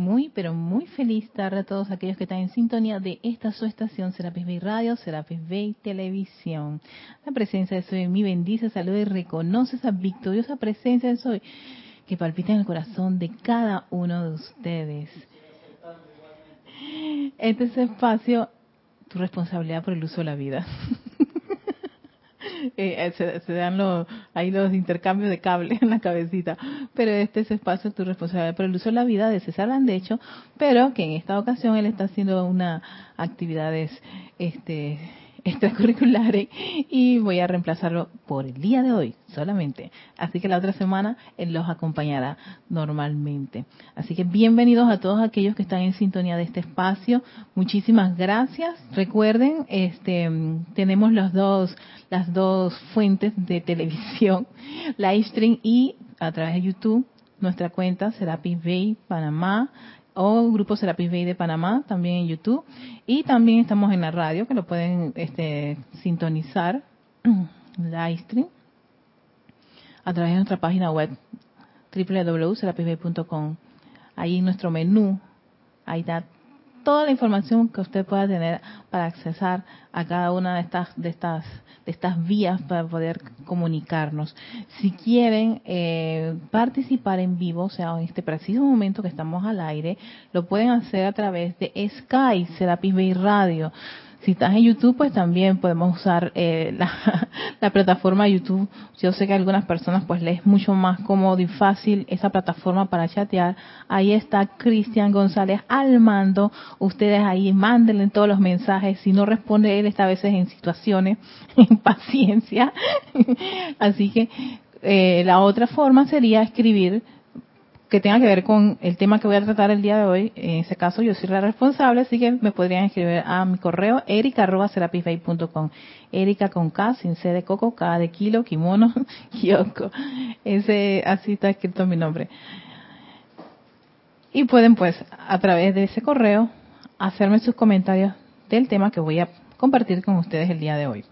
muy, pero muy feliz tarde a todos aquellos que están en sintonía de esta su estación Serapis Bay Radio, Serapis Bay Televisión. La presencia de Soy mí bendice, saluda y reconoce esa victoriosa presencia de Soy que palpita en el corazón de cada uno de ustedes. Este es espacio, tu responsabilidad por el uso de la vida. Eh, eh, se, dan los, ahí los intercambios de cable en la cabecita. Pero este es espacio, tu responsabilidad por el uso de la vida de César Landecho, pero que en esta ocasión él está haciendo una actividades este, extracurriculares y voy a reemplazarlo por el día de hoy solamente. Así que la otra semana él los acompañará normalmente. Así que bienvenidos a todos aquellos que están en sintonía de este espacio. Muchísimas gracias. Recuerden, este, tenemos los dos, las dos fuentes de televisión, Livestream y a través de YouTube. Nuestra cuenta Serapis Bay Panamá o Grupo Serapis Bay de Panamá, también en YouTube. Y también estamos en la radio, que lo pueden este, sintonizar, livestream, a través de nuestra página web www.serapisbay.com. Ahí en nuestro menú, ahí está toda la información que usted pueda tener para accesar a cada una de estas de estas de estas vías para poder comunicarnos. Si quieren eh, participar en vivo, o sea, en este preciso momento que estamos al aire, lo pueden hacer a través de Sky, Serapis Bay Radio. Si estás en YouTube, pues también podemos usar eh, la, plataforma YouTube. Yo sé que a algunas personas pues les es mucho más cómodo y fácil esa plataforma para chatear. Ahí está Cristian González al mando. Ustedes ahí mándenle todos los mensajes. Si no responde él, está a veces en situaciones, en paciencia. Así que eh, la otra forma sería escribir que tenga que ver con el tema que voy a tratar el día de hoy. En ese caso, yo soy la responsable, así que me podrían escribir a mi correo erica.com. Erika con K, sin C de coco, K de kilo, kimono, kyoko. Ese, así está escrito mi nombre. Y pueden, pues, a través de ese correo, hacerme sus comentarios del tema que voy a compartir con ustedes el día de hoy.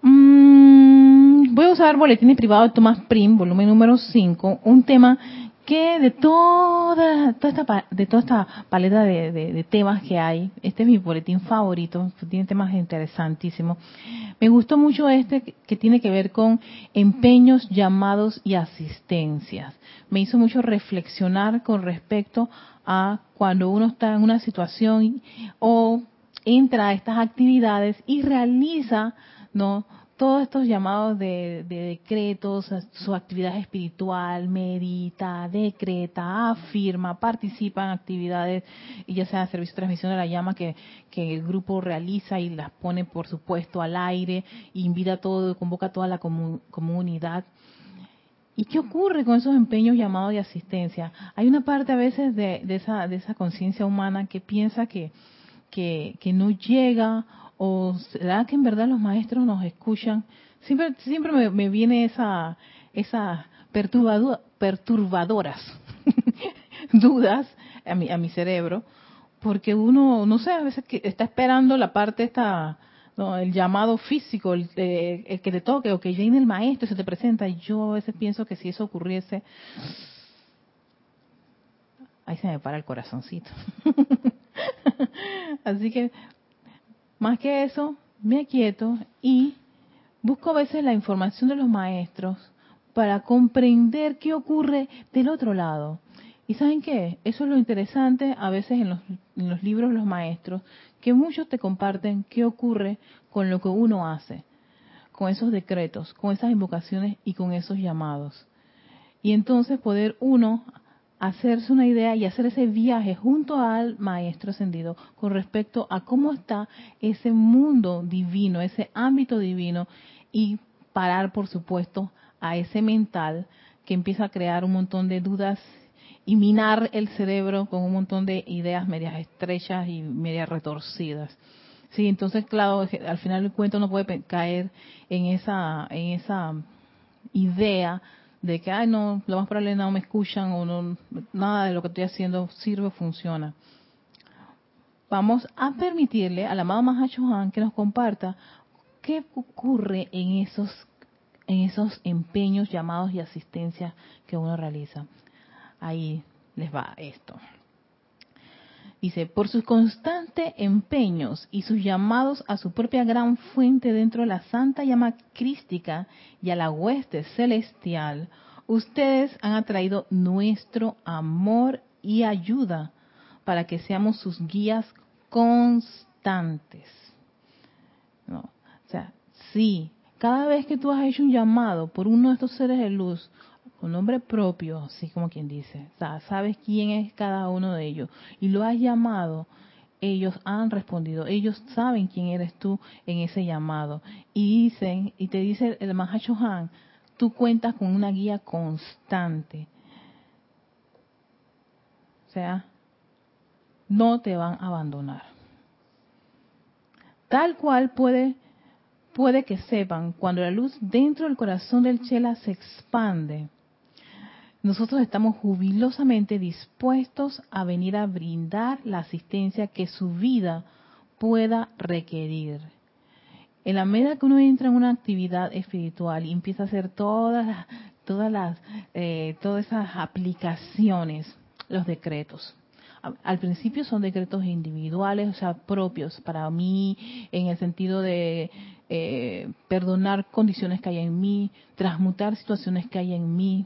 Mm, voy a usar Boletines Privados de Thomas Prim, volumen número 5, un tema que de toda, toda esta, de toda esta paleta de, temas que hay, este es mi boletín favorito, tiene temas interesantísimos. Me gustó mucho este que tiene que ver con empeños, llamados y asistencias. Me hizo mucho reflexionar con respecto a cuando uno está en una situación o entra a estas actividades y realiza, ¿no? Todos estos llamados de, decretos, su actividad espiritual, medita, decreta, afirma, participa en actividades, y ya sea servicio de transmisión de la llama que, el grupo realiza y las pone, por supuesto, al aire, invita a todo, convoca a toda la comunidad. ¿Y qué ocurre con esos empeños llamados de asistencia? Hay una parte a veces de, esa, de esa conciencia humana que piensa que, que, que no llega ¿O será que en verdad los maestros nos escuchan? Siempre, siempre me, viene esa, esa perturbadoras dudas a mi, a mi cerebro, porque uno, no sé, a veces que está esperando la parte esta, no, el llamado físico, el, el, que te toque o que viene el maestro y se te presenta. Y yo a veces pienso que si eso ocurriese, ahí se me para el corazoncito. Así que más que eso, me aquieto y busco a veces la información de los maestros para comprender qué ocurre del otro lado. ¿Y saben qué? Eso es lo interesante a veces en los, en los libros de los maestros, que muchos te comparten qué ocurre con lo que uno hace, con esos decretos, con esas invocaciones y con esos llamados. Y entonces poder uno hacerse una idea y hacer ese viaje junto al Maestro Ascendido con respecto a cómo está ese mundo divino, ese ámbito divino y parar, por supuesto, a ese mental que empieza a crear un montón de dudas y minar el cerebro con un montón de ideas medias estrechas y medias retorcidas. Sí, entonces, claro, al final del cuento no puede caer en esa, en esa idea de que, ay, no, lo más probable no me escuchan o no, nada de lo que estoy haciendo sirve o funciona. Vamos a permitirle al amado Mahachohan que nos comparta qué ocurre en esos, en esos empeños, llamados y asistencias que uno realiza. Ahí les va esto. Dice, por sus constantes empeños y sus llamados a su propia gran fuente dentro de la santa llama crística y a la hueste celestial, ustedes han atraído nuestro amor y ayuda para que seamos sus guías constantes. ¿No? O sea, sí, cada vez que tú has hecho un llamado por uno de estos seres de luz, con nombre propio, así como quien dice, sabes quién es cada uno de ellos y lo has llamado, ellos han respondido, ellos saben quién eres tú en ese llamado y dicen y te dice el Han, tú cuentas con una guía constante. O sea, no te van a abandonar. Tal cual puede puede que sepan, cuando la luz dentro del corazón del Chela se expande, nosotros estamos jubilosamente dispuestos a venir a brindar la asistencia que su vida pueda requerir. En la medida que uno entra en una actividad espiritual y empieza a hacer todas todas las, eh, todas esas aplicaciones, los decretos, al principio son decretos individuales, o sea, propios para mí, en el sentido de eh, perdonar condiciones que hay en mí, transmutar situaciones que hay en mí,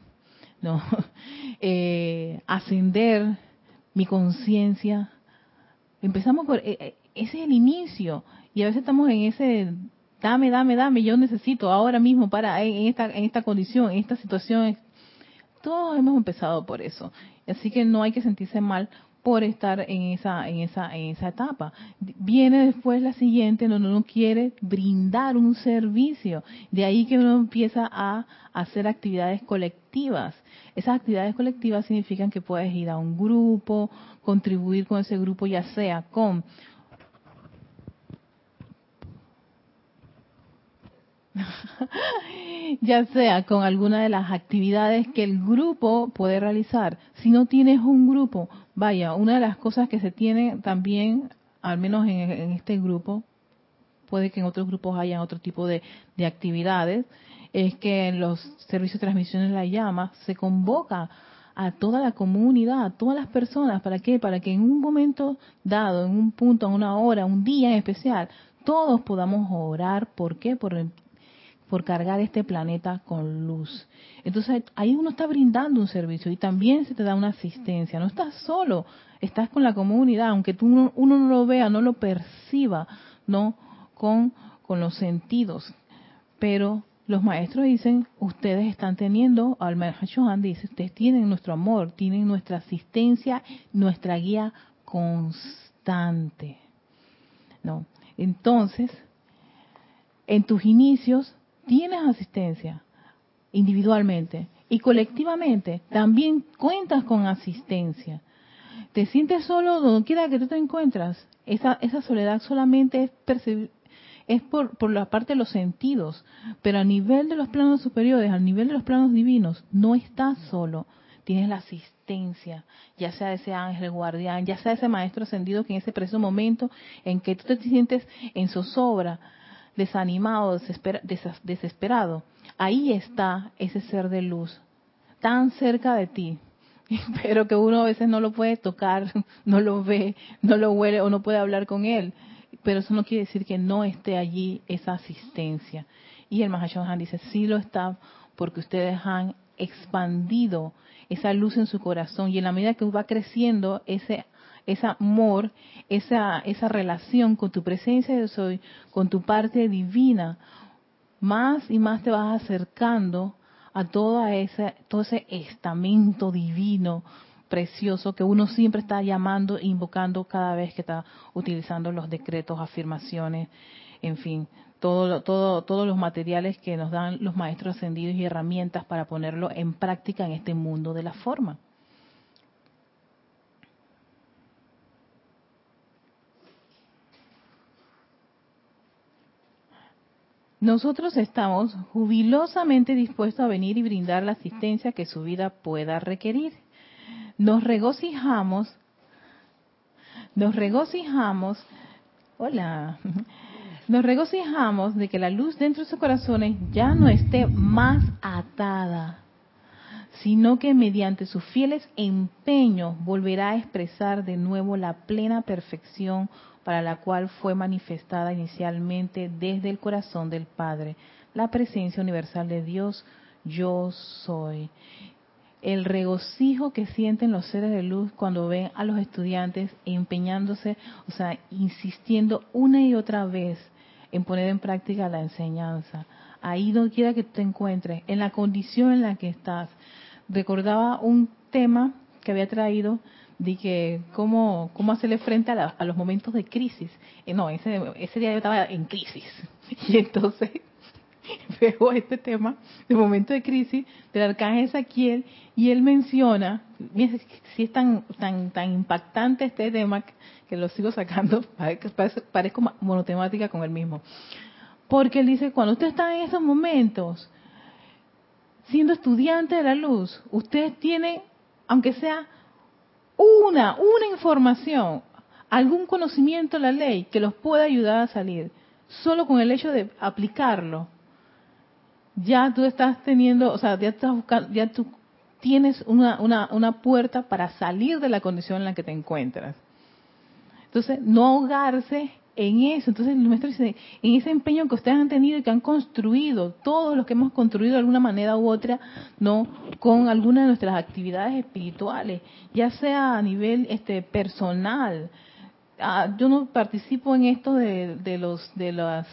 no, eh, ascender mi conciencia. Empezamos por eh, ese es el inicio y a veces estamos en ese dame, dame, dame, yo necesito ahora mismo para en esta en esta condición, en esta situación. Todos hemos empezado por eso, así que no hay que sentirse mal por estar en esa, en esa, en esa etapa. Viene después la siguiente, donde uno quiere brindar un servicio. De ahí que uno empieza a hacer actividades colectivas. Esas actividades colectivas significan que puedes ir a un grupo, contribuir con ese grupo, ya sea con ya sea con alguna de las actividades que el grupo puede realizar. Si no tienes un grupo, vaya, una de las cosas que se tiene también, al menos en, este grupo, puede que en otros grupos haya otro tipo de, actividades, es que en los servicios de transmisión de la llama se convoca a toda la comunidad, a todas las personas, ¿para qué? Para que en un momento dado, en un punto, en una hora, un día en especial, todos podamos orar. ¿Por qué? Por por cargar este planeta con luz. Entonces ahí uno está brindando un servicio y también se te da una asistencia. No estás solo, estás con la comunidad, aunque tú uno no lo vea, no lo perciba, no con, con los sentidos. Pero los maestros dicen, ustedes están teniendo, al Johan dice, ustedes tienen nuestro amor, tienen nuestra asistencia, nuestra guía constante. ¿No? Entonces, en tus inicios tienes asistencia individualmente y colectivamente también cuentas con asistencia. Te sientes solo donde quiera que tú te encuentras. Esa, esa soledad solamente es, es por, por la parte de los sentidos, pero a nivel de los planos superiores, a nivel de los planos divinos, no estás solo. Tienes la asistencia, ya sea ese ángel guardián, ya sea ese maestro ascendido que en ese preciso momento en que tú te sientes en zozobra, desanimado, desesperado, ahí está ese ser de luz, tan cerca de ti, pero que uno a veces no lo puede tocar, no lo ve, no lo huele o no puede hablar con él. Pero eso no quiere decir que no esté allí esa asistencia. Y el Han dice, sí lo está, porque ustedes han expandido esa luz en su corazón y en la medida que va creciendo ese ese amor, esa, esa relación con tu presencia de soy, con tu parte divina, más y más te vas acercando a toda esa, todo ese estamento divino, precioso, que uno siempre está llamando e invocando cada vez que está utilizando los decretos, afirmaciones, en fin, todo, todo, todos los materiales que nos dan los maestros ascendidos y herramientas para ponerlo en práctica en este mundo de la forma. Nosotros estamos jubilosamente dispuestos a venir y brindar la asistencia que su vida pueda requerir. Nos regocijamos, nos regocijamos, hola, nos regocijamos de que la luz dentro de sus corazones ya no esté más atada, sino que mediante sus fieles empeños volverá a expresar de nuevo la plena perfección para la cual fue manifestada inicialmente desde el corazón del Padre, la presencia universal de Dios, yo soy. El regocijo que sienten los seres de luz cuando ven a los estudiantes empeñándose, o sea, insistiendo una y otra vez en poner en práctica la enseñanza. Ahí donde quiera que te encuentres, en la condición en la que estás. Recordaba un tema que había traído de que cómo, cómo hacerle frente a, a los momentos de crisis. Eh, no, ese, ese día yo estaba en crisis. Y entonces veo este tema de momento de crisis del arcángel Ezequiel y él menciona, si es tan, tan, tan impactante este tema que lo sigo sacando, parezco monotemática con el mismo. Porque él dice, cuando usted está en esos momentos, siendo estudiante de la luz, usted tiene, aunque sea una, una información, algún conocimiento de la ley que los pueda ayudar a salir, solo con el hecho de aplicarlo, ya tú estás teniendo, o sea, ya estás buscando, ya tú tienes una, una, una puerta para salir de la condición en la que te encuentras. Entonces, no ahogarse en eso. Entonces, el maestro dice, en ese empeño que ustedes han tenido y que han construido, todos los que hemos construido de alguna manera u otra, no, con alguna de nuestras actividades espirituales, ya sea a nivel este personal. Ah, yo no participo en esto de, de los de las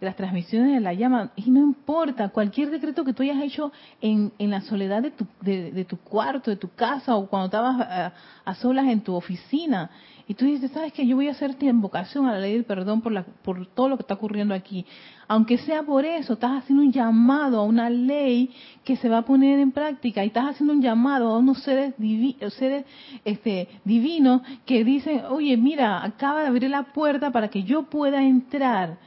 de las transmisiones de la llama, y no importa, cualquier decreto que tú hayas hecho en, en la soledad de tu, de, tu cuarto, de tu casa, o cuando estabas a, a, solas en tu oficina, y tú dices, ¿sabes que Yo voy a hacerte invocación a la ley del perdón por, la, por todo lo que está ocurriendo aquí. Aunque sea por eso, estás haciendo un llamado a una ley que se va a poner en práctica y estás haciendo un llamado a unos seres, seres este, divinos que dicen, oye, mira, acaba de abrir la puerta para que yo pueda entrar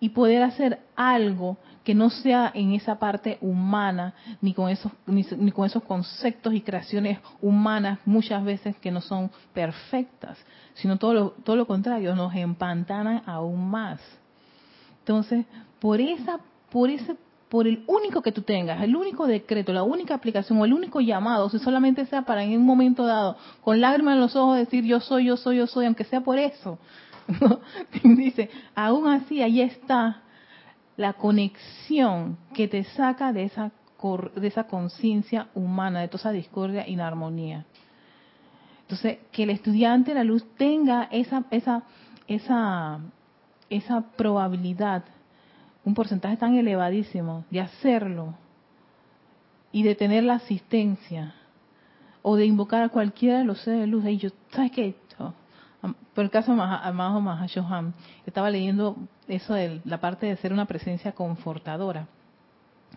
y poder hacer algo que no sea en esa parte humana, ni con esos, ni, con esos conceptos y creaciones humanas muchas veces que no son perfectas, sino todo lo, todo lo contrario, nos empantanan aún más. Entonces, por esa, por ese, por el único que tú tengas, el único decreto, la única aplicación o el único llamado, si solamente sea para en un momento dado, con lágrimas en los ojos decir yo soy, yo soy, yo soy, aunque sea por eso, Dice, aún así ahí está la conexión que te saca de esa de esa conciencia humana, de toda esa discordia y armonía. Entonces, que el estudiante de la luz tenga esa esa esa esa probabilidad, un porcentaje tan elevadísimo de hacerlo y de tener la asistencia o de invocar a cualquiera de los seres de luz. Y yo, ¿sabes qué? Por el caso Amado Mahashohan, estaba leyendo eso de la parte de ser una presencia confortadora.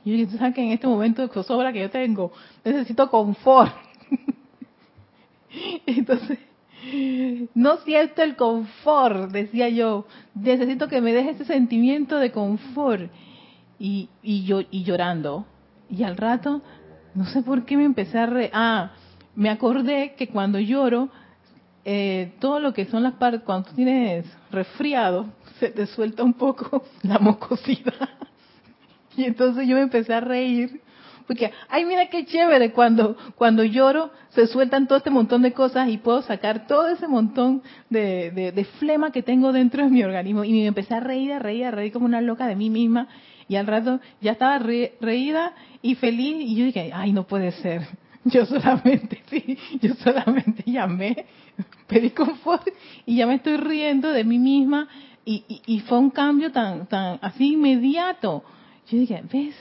Y yo dije, ¿sabes que en este momento de zozobra que yo tengo, necesito confort? Entonces, no siento el confort, decía yo, necesito que me deje ese sentimiento de confort. Y, y yo y llorando. Y al rato, no sé por qué me empecé a re... Ah, me acordé que cuando lloro, eh, todo lo que son las partes, cuando tienes resfriado, se te suelta un poco la mucosidad. Y entonces yo me empecé a reír, porque, ay, mira qué chévere, cuando, cuando lloro se sueltan todo este montón de cosas y puedo sacar todo ese montón de, de, flema que tengo dentro de mi organismo. Y me empecé a reír, a reír, a reír como una loca de mí misma. Y al rato ya estaba reída y feliz y yo dije, ay, no puede ser. Yo solamente, sí, yo solamente llamé, pedí confort y ya me estoy riendo de mí misma y, y, fue un cambio tan, tan así inmediato. Yo dije, ¿ves?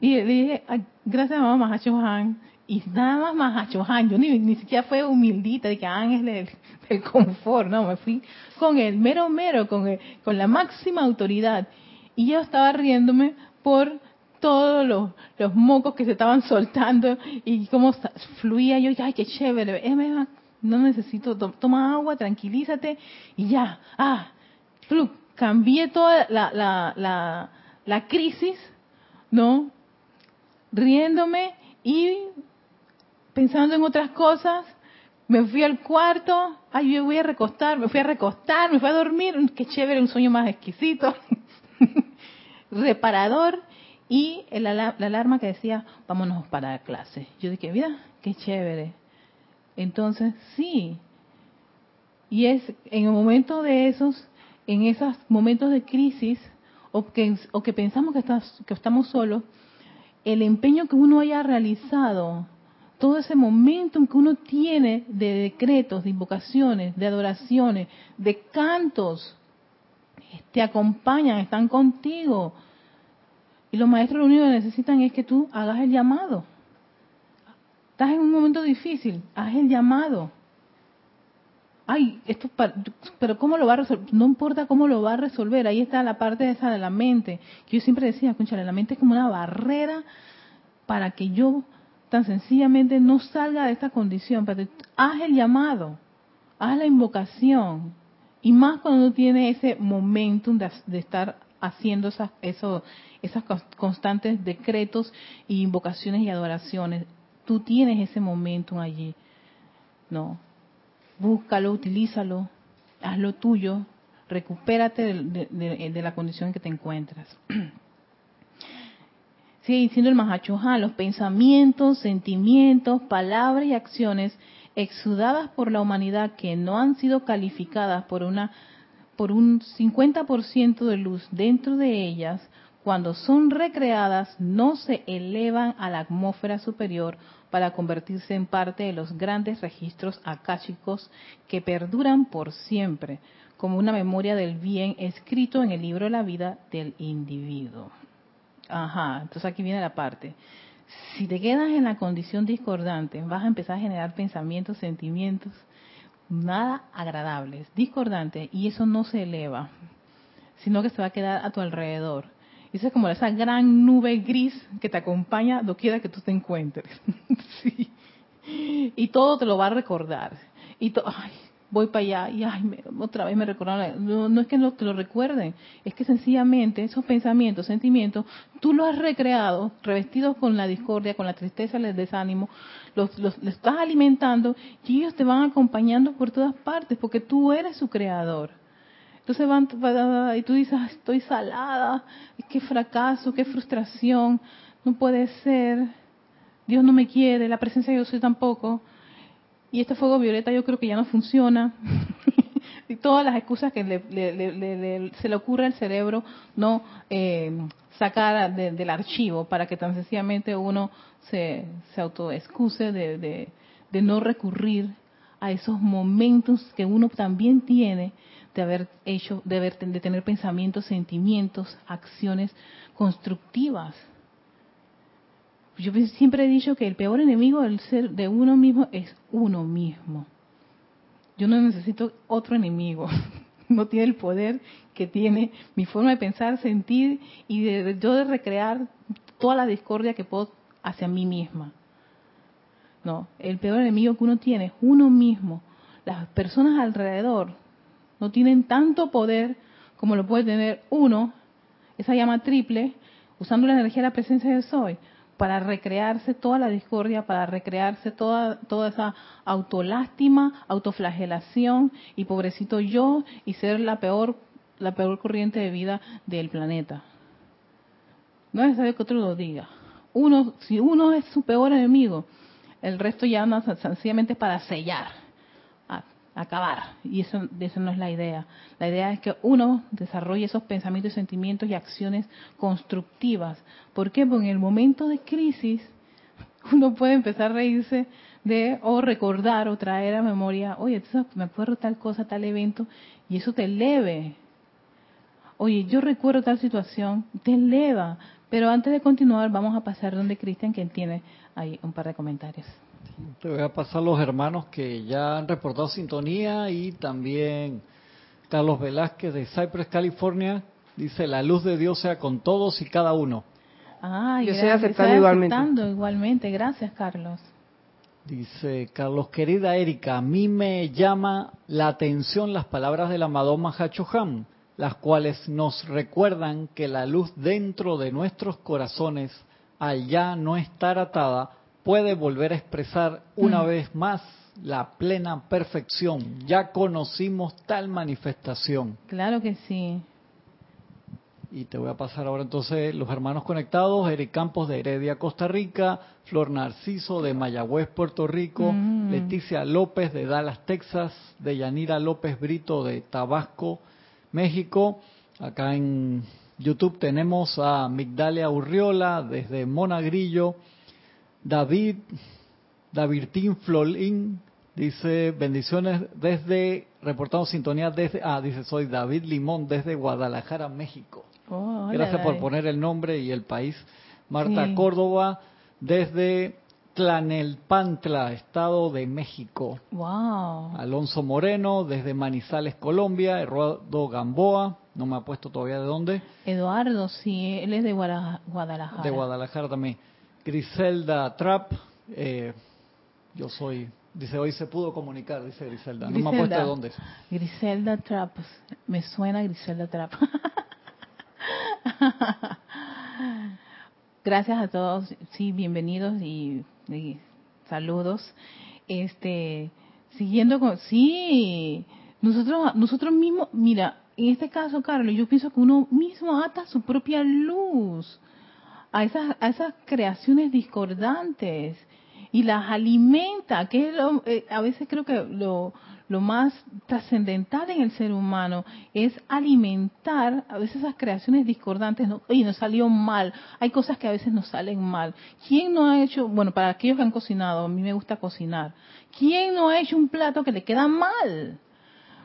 Y le dije, gracias a mamá Han. Y nada más Han. Yo ni, ni siquiera fue humildita de que Han es el, confort. No, me fui con el mero mero, con, el, con la máxima autoridad. Y yo estaba riéndome por todos los, los mocos que se estaban soltando y cómo fluía. Yo ay, qué chévere, no necesito, toma agua, tranquilízate y ya. Ah, cambié toda la, la, la, la crisis, ¿no? Riéndome y pensando en otras cosas, me fui al cuarto, ay, yo voy a recostar, me fui a recostar, me fui a dormir, qué chévere, un sueño más exquisito, reparador, y la alarma que decía, vámonos para la clase. Yo dije, mira, qué chévere. Entonces, sí. Y es en el momento de esos, en esos momentos de crisis, o que, o que pensamos que, estás, que estamos solos, el empeño que uno haya realizado, todo ese momentum que uno tiene de decretos, de invocaciones, de adoraciones, de cantos, te acompañan, están contigo. Y los maestros lo único que necesitan es que tú hagas el llamado. Estás en un momento difícil, haz el llamado. Ay, esto, pero ¿cómo lo va a resolver? No importa cómo lo va a resolver, ahí está la parte esa de la mente. Que yo siempre decía, escúchale, la mente es como una barrera para que yo tan sencillamente no salga de esta condición. Pero haz el llamado, haz la invocación. Y más cuando uno tiene ese momentum de, estar haciendo esas, eso, esas constantes decretos y invocaciones y adoraciones. Tú tienes ese momentum allí. No, búscalo, utilízalo, hazlo tuyo, recupérate de, la condición en que te encuentras. Sigue diciendo el Mahachohan, los pensamientos, sentimientos, palabras y acciones exudadas por la humanidad que no han sido calificadas por una por un 50% de luz dentro de ellas, cuando son recreadas, no se elevan a la atmósfera superior para convertirse en parte de los grandes registros akáshicos que perduran por siempre, como una memoria del bien escrito en el libro de la vida del individuo. Ajá, entonces aquí viene la parte. Si te quedas en la condición discordante, vas a empezar a generar pensamientos, sentimientos, nada agradables, discordantes, y eso no se eleva, sino que se va a quedar a tu alrededor esa es como esa gran nube gris que te acompaña doquiera que tú te encuentres. sí. Y todo te lo va a recordar. Y voy para allá y ay, otra vez me recordaron. No, es que no te lo recuerden, es que sencillamente esos pensamientos, sentimientos, tú los has recreado, revestidos con la discordia, con la tristeza, el desánimo, los, los, los estás alimentando y ellos te van acompañando por todas partes porque tú eres su creador. Entonces van y tú dices, estoy salada, qué fracaso, qué frustración, no puede ser, Dios no me quiere, la presencia de Dios soy tampoco, y este fuego violeta yo creo que ya no funciona. y todas las excusas que se le ocurre al cerebro no eh, sacar del archivo para que tan sencillamente uno se, se autoexcuse de, de no recurrir a esos momentos que uno también tiene de haber hecho, de, haber, de tener pensamientos, sentimientos, acciones constructivas. Yo siempre he dicho que el peor enemigo del ser de uno mismo es uno mismo. Yo no necesito otro enemigo. No tiene el poder que tiene mi forma de pensar, sentir y de, yo de recrear toda la discordia que puedo hacia mí misma. No, el peor enemigo que uno tiene es uno mismo. Las personas alrededor no tienen tanto poder como lo puede tener uno, esa llama triple, usando la energía de la presencia de Soy, para recrearse toda la discordia, para recrearse toda, toda esa autolástima, autoflagelación y pobrecito yo y ser la peor, la peor corriente de vida del planeta. No es necesario que otro lo diga. Uno, si uno es su peor enemigo, el resto ya no sencillamente para sellar acabar. Y eso, eso no es la idea. La idea es que uno desarrolle esos pensamientos, sentimientos y acciones constructivas. ¿Por qué? Porque en el momento de crisis uno puede empezar a reírse de o recordar o traer a memoria, oye, me acuerdo tal cosa, tal evento, y eso te eleve. Oye, yo recuerdo tal situación, te eleva. Pero antes de continuar, vamos a pasar donde Cristian, quien tiene ahí un par de comentarios. Te voy a pasar los hermanos que ya han reportado sintonía y también Carlos Velázquez de Cypress, California, dice la luz de Dios sea con todos y cada uno. Ah, yo estoy aceptando, igualmente. igualmente. Gracias, Carlos. Dice Carlos, querida Erika, a mí me llama la atención las palabras del amado Mahachohan, las cuales nos recuerdan que la luz dentro de nuestros corazones, al ya no estar atada, puede volver a expresar una mm. vez más la plena perfección. Ya conocimos tal manifestación. Claro que sí. Y te voy a pasar ahora entonces los hermanos conectados, Eric Campos de Heredia, Costa Rica, Flor Narciso de Mayagüez, Puerto Rico, Mm. Leticia López de Dallas, Texas, de Yanira López Brito de Tabasco, México. Acá en YouTube tenemos a Migdalia Urriola desde Monagrillo, David, Davirtín Flolín, dice bendiciones desde, reportando sintonía desde, ah, dice soy David Limón desde Guadalajara, México. Oh, hola, Gracias por David. poner el nombre y el país. Marta Sí. Córdoba desde Tlanelpantla, Estado de México. Wow. Alonso Moreno desde Manizales, Colombia. Eduardo Gamboa, no me ha puesto todavía de dónde. Eduardo, sí, él es de Guadalajara. De Guadalajara también. Griselda Trapp, eh, yo soy, dice hoy se pudo comunicar, dice Griselda. No me ha puesto de dónde es. Griselda Trapp. Me suena Griselda Trapp. Gracias a todos, sí, bienvenidos y, y saludos. Este, siguiendo con, sí, nosotros, nosotros mismos, mira, en este caso, Carlos, yo pienso que uno mismo ata su propia luz a esas, a esas creaciones discordantes y las alimenta, que es lo, eh, a veces creo que lo, lo más trascendental en el ser humano es alimentar a veces esas creaciones discordantes. ¿no? Oye, nos salió mal, hay cosas que a veces nos salen mal. ¿Quién no ha hecho, bueno, para aquellos que han cocinado, a mí me gusta cocinar, ¿quién no ha hecho un plato que le queda mal?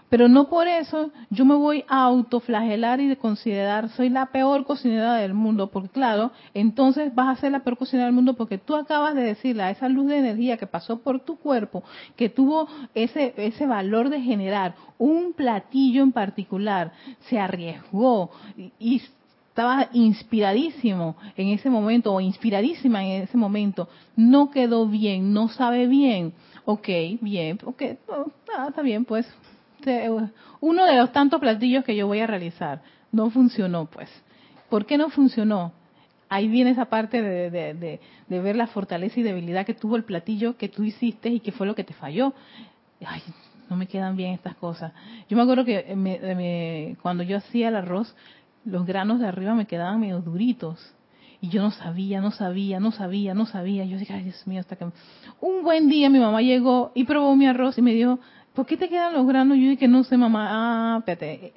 Pero no por eso yo me voy a autoflagelar y de considerar soy la peor cocinera del mundo, porque claro, entonces vas a ser la peor cocinera del mundo porque tú acabas de decirle a esa luz de energía que pasó por tu cuerpo, que tuvo ese, ese valor de generar un platillo en particular, se arriesgó y, estaba inspiradísimo en ese momento o inspiradísima en ese momento, no quedó bien, no sabe bien, ok, bien, ok, está bien, pues este, uno de los tantos platillos que yo voy a realizar. No funcionó, pues. ¿Por qué no funcionó? Ahí viene esa parte de, de, ver la fortaleza y debilidad que tuvo el platillo que tú hiciste y que fue lo que te falló. Ay, no me quedan bien estas cosas. Yo me acuerdo que me, me, cuando yo hacía el arroz, los granos de arriba me quedaban medio duritos. Y yo no sabía, no sabía, no sabía, no sabía. Yo dije, ay Dios mío, hasta que... Un buen día mi mamá llegó y probó mi arroz y me dijo, ¿por qué te quedan los granos? Yo dije, no sé, mamá, ah, espérate,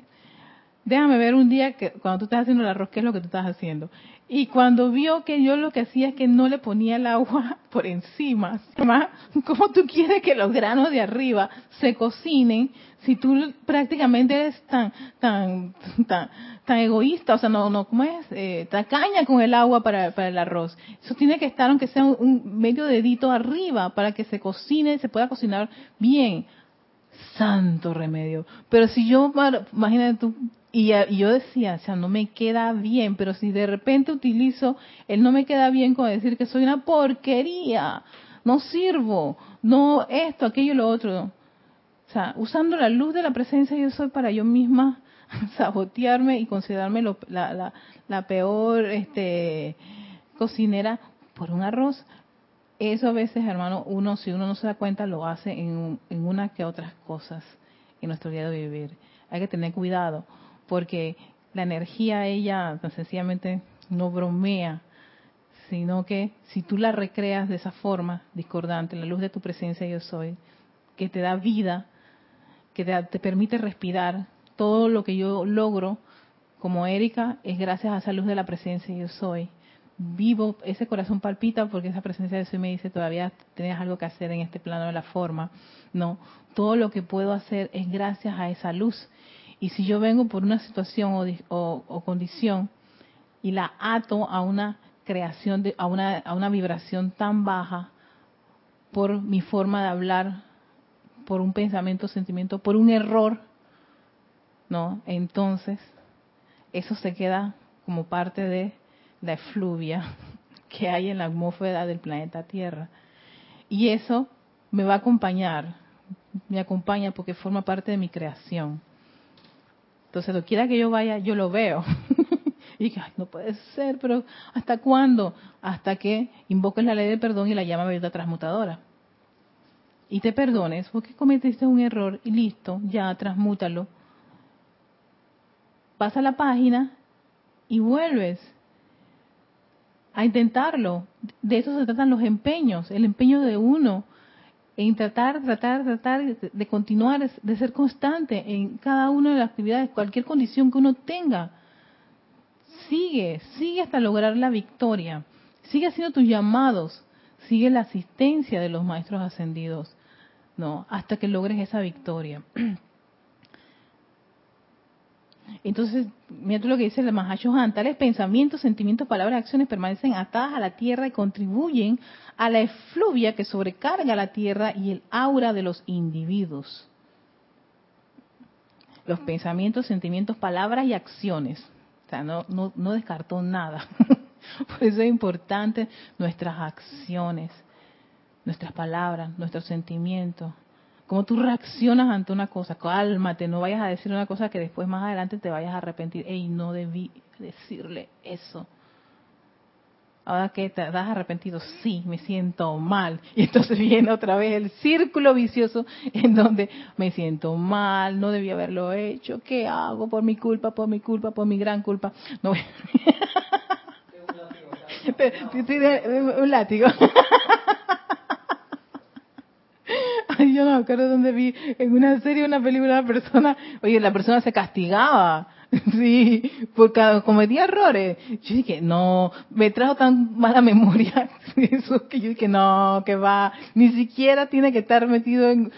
déjame ver un día que cuando tú estás haciendo el arroz, qué es lo que tú estás haciendo. Y cuando vio que yo lo que hacía es que no le ponía el agua por encima, mamá, ¿cómo tú quieres que los granos de arriba se cocinen si tú prácticamente eres tan, tan, tan, tan egoísta, o sea, no, no, ¿cómo es? Eh, tacaña con el agua para, para el arroz. Eso tiene que estar, aunque sea un, un medio dedito arriba, para que se cocine, se pueda cocinar bien santo remedio. Pero si yo, imagínate tú, y, yo decía, o sea, no me queda bien, pero si de repente utilizo el no me queda bien con decir que soy una porquería, no sirvo, no esto, aquello, lo otro. O sea, usando la luz de la presencia yo soy para yo misma sabotearme y considerarme lo, la, la, la peor este, cocinera por un arroz, eso a veces, hermano, uno, si uno no se da cuenta, lo hace en, en una que otras cosas en nuestro día de vivir. Hay que tener cuidado, porque la energía, ella tan sencillamente no bromea, sino que si tú la recreas de esa forma discordante, la luz de tu presencia yo soy, que te da vida, que te, te permite respirar, todo lo que yo logro como Erika es gracias a esa luz de la presencia yo soy vivo, ese corazón palpita porque esa presencia de Dios me dice, todavía tienes algo que hacer en este plano de la forma. No, todo lo que puedo hacer es gracias a esa luz. Y si yo vengo por una situación o, o, o condición y la ato a una creación, de, a, una, a una vibración tan baja por mi forma de hablar, por un pensamiento, sentimiento, por un error, ¿no? Entonces, eso se queda como parte de la efluvia que hay en la atmósfera del planeta Tierra. Y eso me va a acompañar, me acompaña porque forma parte de mi creación. Entonces, lo quiera que yo vaya, yo lo veo. y que, no puede ser, pero ¿hasta cuándo? Hasta que invoques la ley del perdón y la llama verdad transmutadora. Y te perdones porque cometiste un error y listo, ya transmútalo. Pasa la página y vuelves a intentarlo. De eso se tratan los empeños, el empeño de uno en tratar, tratar, tratar de continuar, de ser constante en cada una de las actividades, cualquier condición que uno tenga. Sigue, sigue hasta lograr la victoria. Sigue haciendo tus llamados, sigue la asistencia de los maestros ascendidos, no, hasta que logres esa victoria. Entonces, mira tú lo que dice el Mahashohan, tales pensamientos, sentimientos, palabras, acciones permanecen atadas a la tierra y contribuyen a la efluvia que sobrecarga la tierra y el aura de los individuos. Los pensamientos, sentimientos, palabras y acciones. O sea, no, no, no descartó nada. Por eso es importante nuestras acciones, nuestras palabras, nuestros sentimientos, cómo tú reaccionas ante una cosa. Cálmate, no vayas a decir una cosa que después más adelante te vayas a arrepentir. Ey, no debí decirle eso. Ahora que te has arrepentido, sí, me siento mal. Y entonces viene otra vez el círculo vicioso en donde me siento mal, no debí haberlo hecho, ¿qué hago? Por mi culpa, por mi culpa, por mi gran culpa. No. un látigo. yo no me acuerdo dónde vi en una serie, una película, una persona, oye, la persona se castigaba, sí, porque cometía errores. Yo dije, no, me trajo tan mala memoria eso que yo dije, no, que va, ni siquiera tiene que estar metido en,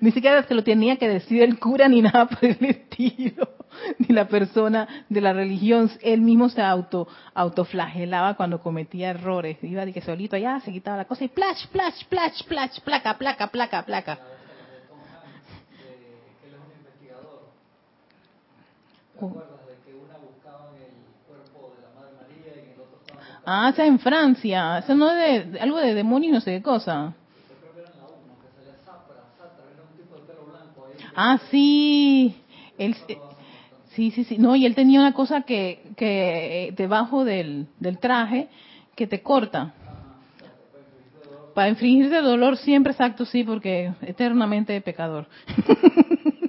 ni siquiera que lo tenía que decir el cura ni nada por el estilo, ni la persona de la religión, él mismo se auto autoflagelaba cuando cometía errores, iba de que solito allá se quitaba la cosa y plash, plash, plash, plash, placa, placa, placa, placa. Ah, está en Francia. Eso no es de, algo de demonio no sé qué cosa. Ah, sí. Él, sí, sí, sí. No, y él tenía una cosa que, que debajo del, del traje que te corta. Para infringirte dolor siempre, exacto, sí, porque eternamente pecador.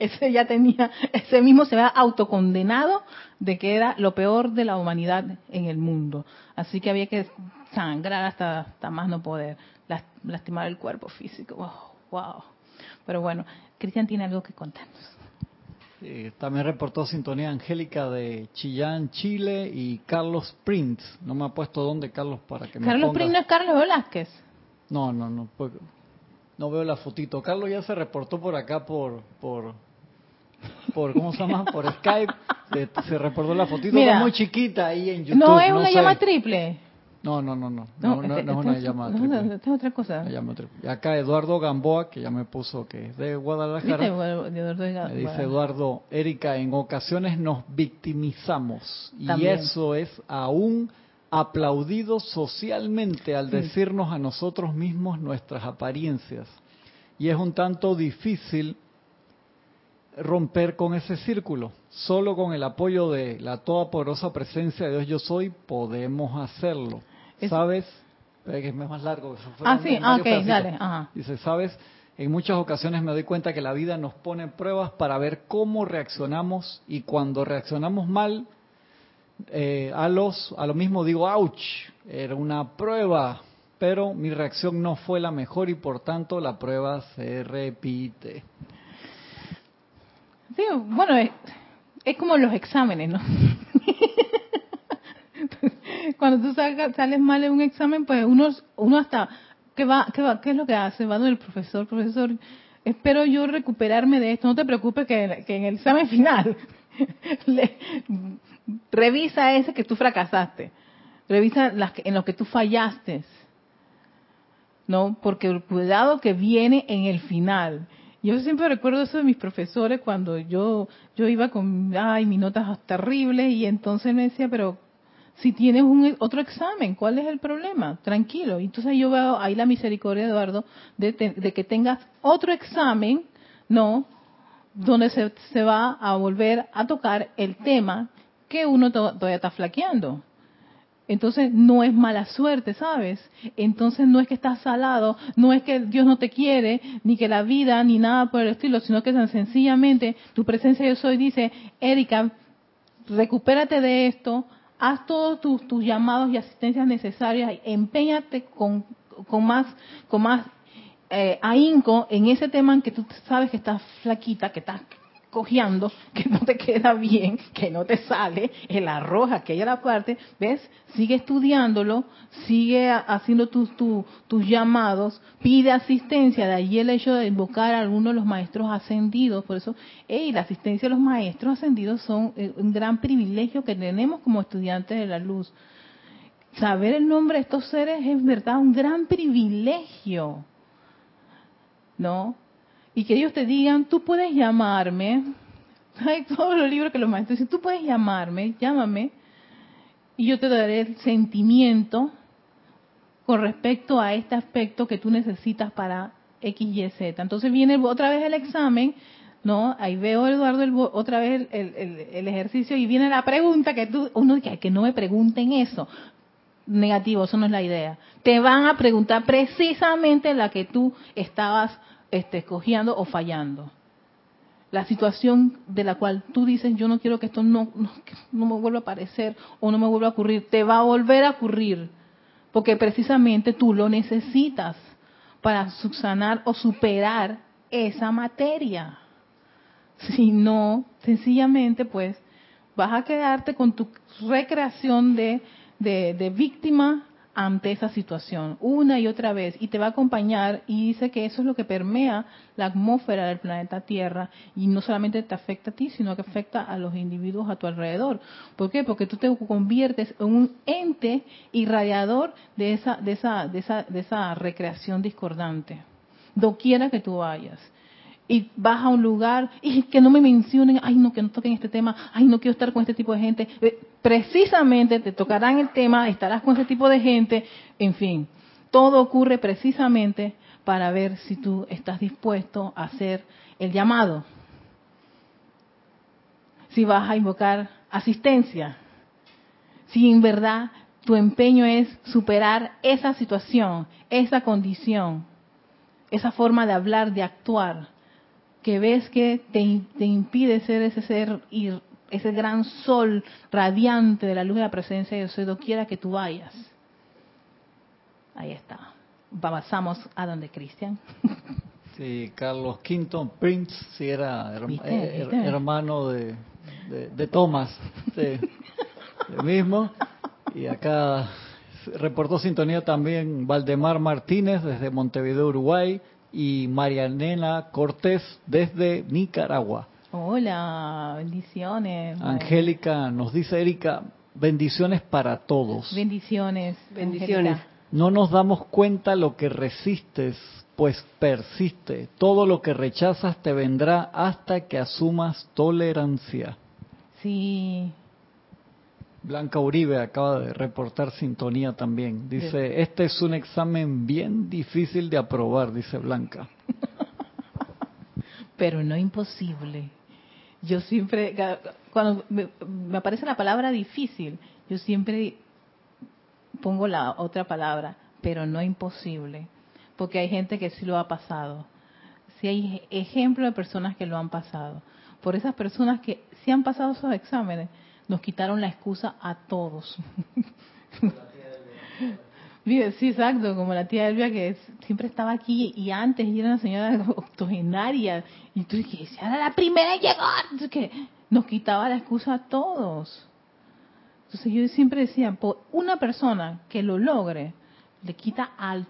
ese ya tenía, ese mismo se había autocondenado de que era lo peor de la humanidad en el mundo. Así que había que sangrar hasta, hasta más no poder, lastimar el cuerpo físico. Wow, Pero bueno, Cristian tiene algo que contarnos. También reportó sintonía Angélica de Chillán, Chile y Carlos Prince. No me ha puesto dónde Carlos para que me Carlos Prince no es Carlos Velázquez. No, no, no. No veo la fotito. Carlos ya se reportó por acá por por por ¿cómo se llama? Por Skype. Se, reportó la fotito muy chiquita ahí en YouTube. No es una llama triple. No, no, no, no, no, no, es una llamada triple. es otra cosa. Y acá Eduardo Gamboa, que ya me puso que es de Guadalajara. Me dice Eduardo, Erika, en ocasiones nos victimizamos y eso es aún aplaudido socialmente al decirnos a nosotros mismos nuestras apariencias. Y es un tanto difícil romper con ese círculo. Solo con el apoyo de la toda poderosa presencia de Dios yo soy podemos hacerlo. ¿Sabes? que es más largo. ah, sí, ah, ok, dale. Dice, ¿sabes? En muchas ocasiones me doy cuenta que la vida nos pone pruebas para ver cómo reaccionamos y cuando reaccionamos mal, eh, a, los, a lo mismo digo, ouch, era una prueba, pero mi reacción no fue la mejor y por tanto la prueba se repite. Sí, bueno, es, como los exámenes, ¿no? Cuando tú sales mal en un examen, pues uno, uno hasta, ¿qué, va, qué, va, ¿qué es lo que hace? Va donde el profesor, profesor, espero yo recuperarme de esto, no te preocupes que, en el examen final revisa ese que tú fracasaste, revisa las en lo que tú fallaste, ¿no? Porque el cuidado que viene en el final yo siempre recuerdo eso de mis profesores cuando yo yo iba con ay mis notas terribles y entonces me decía pero si tienes un otro examen cuál es el problema tranquilo. Entonces yo veo ahí la misericordia Eduardo de, de que tengas otro examen no donde se, se va a volver a tocar el tema que uno todavía está flaqueando. Entonces no es mala suerte, ¿sabes? Entonces no es que estás salado, no es que Dios no te quiere, ni que la vida, ni nada por el estilo, sino que sencillamente tu presencia yo soy dice, Erika, recupérate de esto, haz todos tus, tus llamados y asistencias necesarias, empeñate con, con más, con más eh, ahínco en ese tema en que tú sabes que estás flaquita, que estás cojeando, que no te queda bien, que no te sale, el arroz, aquella parte, ¿ves? Sigue estudiándolo, sigue haciendo tus, tus, tus llamados, pide asistencia, de allí el hecho de invocar a alguno de los maestros ascendidos, por eso, hey, la asistencia de los maestros ascendidos son eh, un gran privilegio que tenemos como estudiantes de la luz. Saber el nombre de estos seres es verdad un gran privilegio. ¿No? Y que ellos te digan, tú puedes llamarme, hay todos los libros que los maestros dicen, tú puedes llamarme, llámame, y yo te daré el sentimiento con respecto a este aspecto que tú necesitas para X, Y, Z. Entonces viene otra vez el examen, ¿no? Ahí veo, Eduardo, otra vez el, el, ejercicio y viene la pregunta que tú, uno dice, que no me pregunten eso. Negativo, eso no es la idea. Te van a preguntar precisamente la que tú estabas este, escogiendo o fallando. La situación de la cual tú dices, yo no quiero que esto no, no, me vuelva a aparecer o no me vuelva a ocurrir, te va a volver a ocurrir, porque precisamente tú lo necesitas para subsanar o superar esa materia. Si no, sencillamente pues vas a quedarte con tu recreación de, de víctima ante esa situación una y otra vez y te va a acompañar y dice que eso es lo que permea la atmósfera del planeta Tierra y no solamente te afecta a ti sino que afecta a los individuos a tu alrededor. ¿Por qué? Porque tú te conviertes en un ente irradiador de esa de esa de esa de esa recreación discordante. Doquiera que tú vayas y vas a un lugar y que no me mencionen, ay no, que no toquen este tema, ay no quiero estar con este tipo de gente. Eh, precisamente te tocarán el tema, estarás con ese tipo de gente, en fin, todo ocurre precisamente para ver si tú estás dispuesto a hacer el llamado. Si vas a invocar asistencia, si en verdad tu empeño es superar esa situación, esa condición, esa forma de hablar, de actuar, que ves que te, te impide ser ese ser ese gran sol radiante de la luz de la presencia de Dios, quiera que tú vayas. Ahí está. Pasamos a donde Cristian. Sí, Carlos Quinton Prince, sí era eh, hermano de, de, Thomas, sí, el mismo. Y acá reportó sintonía también Valdemar Martínez desde Montevideo, Uruguay y Marianela Cortés desde Nicaragua. Hola, bendiciones. Angélica nos dice Erika, bendiciones para todos. Bendiciones, bendiciones. No nos damos cuenta lo que resistes, pues persiste. Todo lo que rechazas te vendrá hasta que asumas tolerancia. Sí, Blanca Uribe acaba de reportar sintonía también. Dice, este es un examen bien difícil de aprobar, dice Blanca. Pero no imposible. Yo siempre, cuando me, aparece la palabra difícil, yo siempre pongo la otra palabra, pero no imposible. Porque hay gente que sí lo ha pasado. Sí hay ejemplos de personas que lo han pasado. Por esas personas que sí han pasado esos exámenes, nos quitaron la excusa a todos. Sí, exacto, como la tía Elvia que siempre estaba aquí y antes era una señora octogenaria. Y tú dices, era la primera en llegar. que nos quitaba la excusa a todos. Entonces yo siempre decía, por una persona que lo logre, le quita a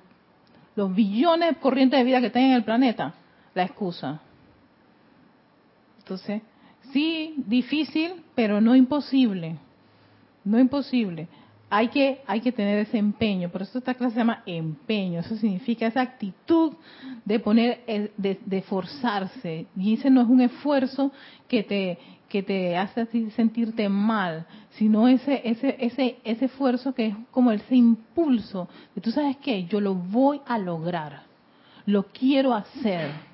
los billones de corrientes de vida que tienen en el planeta la excusa. Entonces, Sí, difícil, pero no imposible. No imposible. Hay que, hay que tener ese empeño. Por eso esta clase se llama empeño. Eso significa esa actitud de poner, de, de forzarse. Y ese no es un esfuerzo que te, que te hace sentirte mal, sino ese, ese, ese, ese esfuerzo que es como ese impulso de tú sabes qué, yo lo voy a lograr, lo quiero hacer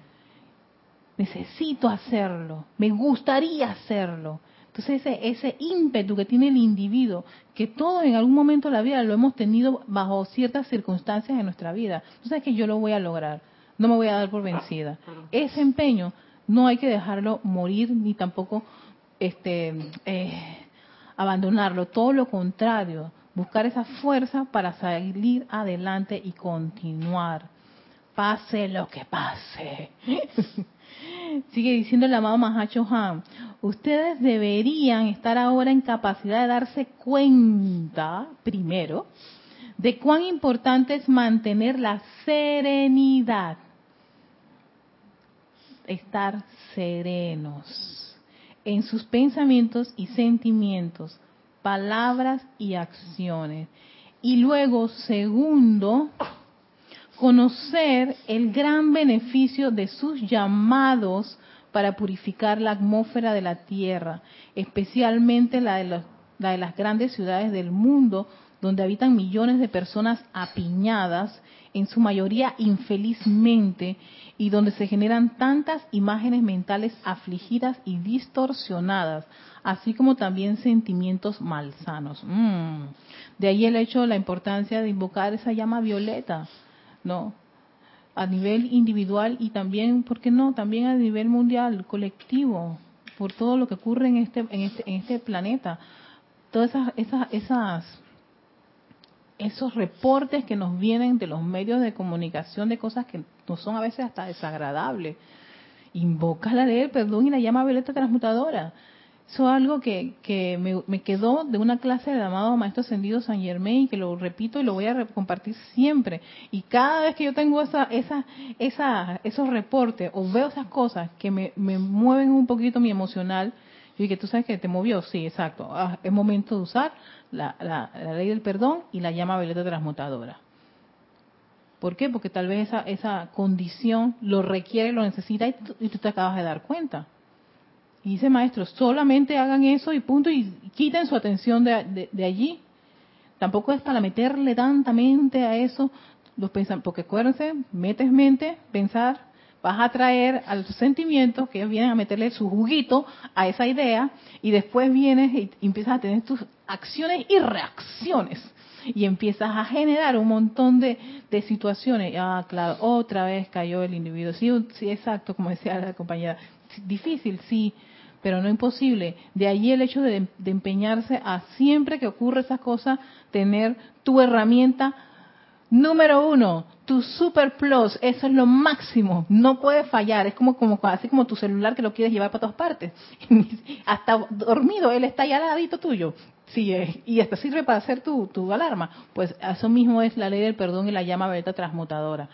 necesito hacerlo, me gustaría hacerlo. Entonces ese, ese ímpetu que tiene el individuo, que todos en algún momento de la vida lo hemos tenido bajo ciertas circunstancias en nuestra vida. Entonces es que yo lo voy a lograr, no me voy a dar por vencida. Ese empeño no hay que dejarlo morir ni tampoco este eh, abandonarlo, todo lo contrario, buscar esa fuerza para salir adelante y continuar. Pase lo que pase. Sigue diciendo el amado Mahacho Han, ustedes deberían estar ahora en capacidad de darse cuenta, primero, de cuán importante es mantener la serenidad. Estar serenos en sus pensamientos y sentimientos, palabras y acciones. Y luego, segundo, conocer el gran beneficio de sus llamados para purificar la atmósfera de la Tierra, especialmente la de, la de las grandes ciudades del mundo, donde habitan millones de personas apiñadas, en su mayoría infelizmente, y donde se generan tantas imágenes mentales afligidas y distorsionadas, así como también sentimientos malsanos. Mm. De ahí el hecho de la importancia de invocar esa llama violeta, ¿no? A nivel individual y también, ¿por qué no? También a nivel mundial, colectivo, por todo lo que ocurre en este, en este, en este planeta. Todas esas, esas, esas, esos reportes que nos vienen de los medios de comunicación de cosas que no son a veces hasta desagradables. Invoca la ley perdón y la llama violeta transmutadora. Eso es algo que, que me, quedó de una clase del amado Maestro Ascendido San Germain, que lo repito y lo voy a compartir siempre. Y cada vez que yo tengo esa, esa, esa, esos reportes o veo esas cosas que me, me mueven un poquito mi emocional, y que tú sabes que te movió, sí, exacto. Ah, es momento de usar la, la, ley del perdón y la llama violeta transmutadora. ¿Por qué? Porque tal vez esa, esa condición lo requiere, lo necesita y y tú te acabas de dar cuenta. Y dice maestro, solamente hagan eso y punto, y quiten su atención de, de, allí. Tampoco es para meterle tanta mente a eso, los porque acuérdense, metes mente, pensar, vas a traer a los sentimientos que vienen a meterle su juguito a esa idea y después vienes y empiezas a tener tus acciones y reacciones y empiezas a generar un montón de, de situaciones. Ah, claro, otra vez cayó el individuo. Sí, sí, exacto, como decía la compañera. Difícil, sí, pero no imposible. De allí el hecho de, empeñarse a siempre que ocurre esas cosas, tener tu herramienta número uno, tu super plus, eso es lo máximo, no puede fallar, es como, como así como tu celular que lo quieres llevar para todas partes. hasta dormido, él está ya al ladito tuyo. Sí, eh, y hasta sirve para hacer tu, tu alarma. Pues eso mismo es la ley del perdón y la llama beta transmutadora.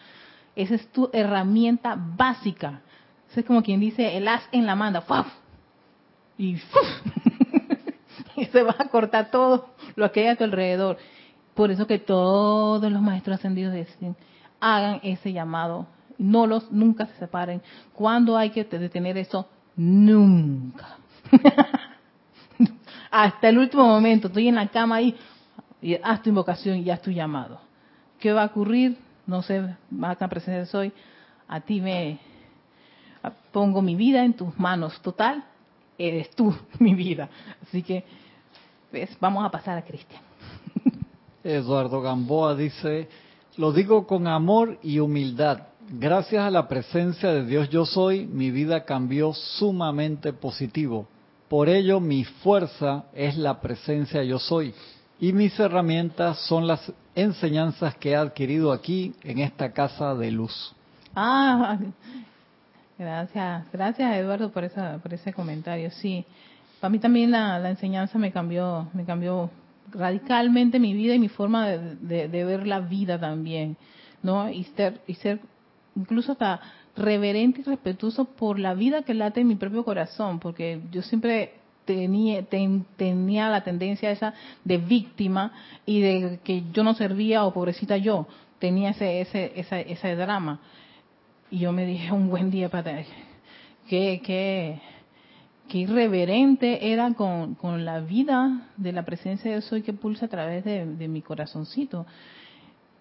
Esa es tu herramienta básica. Eso es como quien dice el as en la manda. ¡Fuf! y, y se va a cortar todo lo que hay a tu alrededor. Por eso que todos los maestros ascendidos dicen, hagan ese llamado, no los nunca se separen. ¿Cuándo hay que detener eso? Nunca. Hasta el último momento, estoy en la cama ahí, y haz tu invocación y haz tu llamado. ¿Qué va a ocurrir? No sé, más presencia soy. A ti me pongo mi vida en tus manos. Total, eres tú, mi vida. Así que, pues, vamos a pasar a Cristian. Eduardo Gamboa dice, lo digo con amor y humildad. Gracias a la presencia de Dios yo soy, mi vida cambió sumamente positivo. Por ello mi fuerza es la presencia yo soy y mis herramientas son las enseñanzas que he adquirido aquí en esta casa de luz. Ah, Gracias, gracias Eduardo por esa, por ese comentario. Sí, para mí también la, la enseñanza me cambió, me cambió radicalmente mi vida y mi forma de, de, ver la vida también, ¿no? Y ser, y ser incluso hasta reverente y respetuoso por la vida que late en mi propio corazón, porque yo siempre tenía, tenía la tendencia esa de víctima y de que yo no servía o pobrecita yo, tenía ese, ese, ese, ese drama. Y yo me dije un buen día para que, que, que irreverente era con, con, la vida de la presencia de soy que pulsa a través de, de mi corazoncito.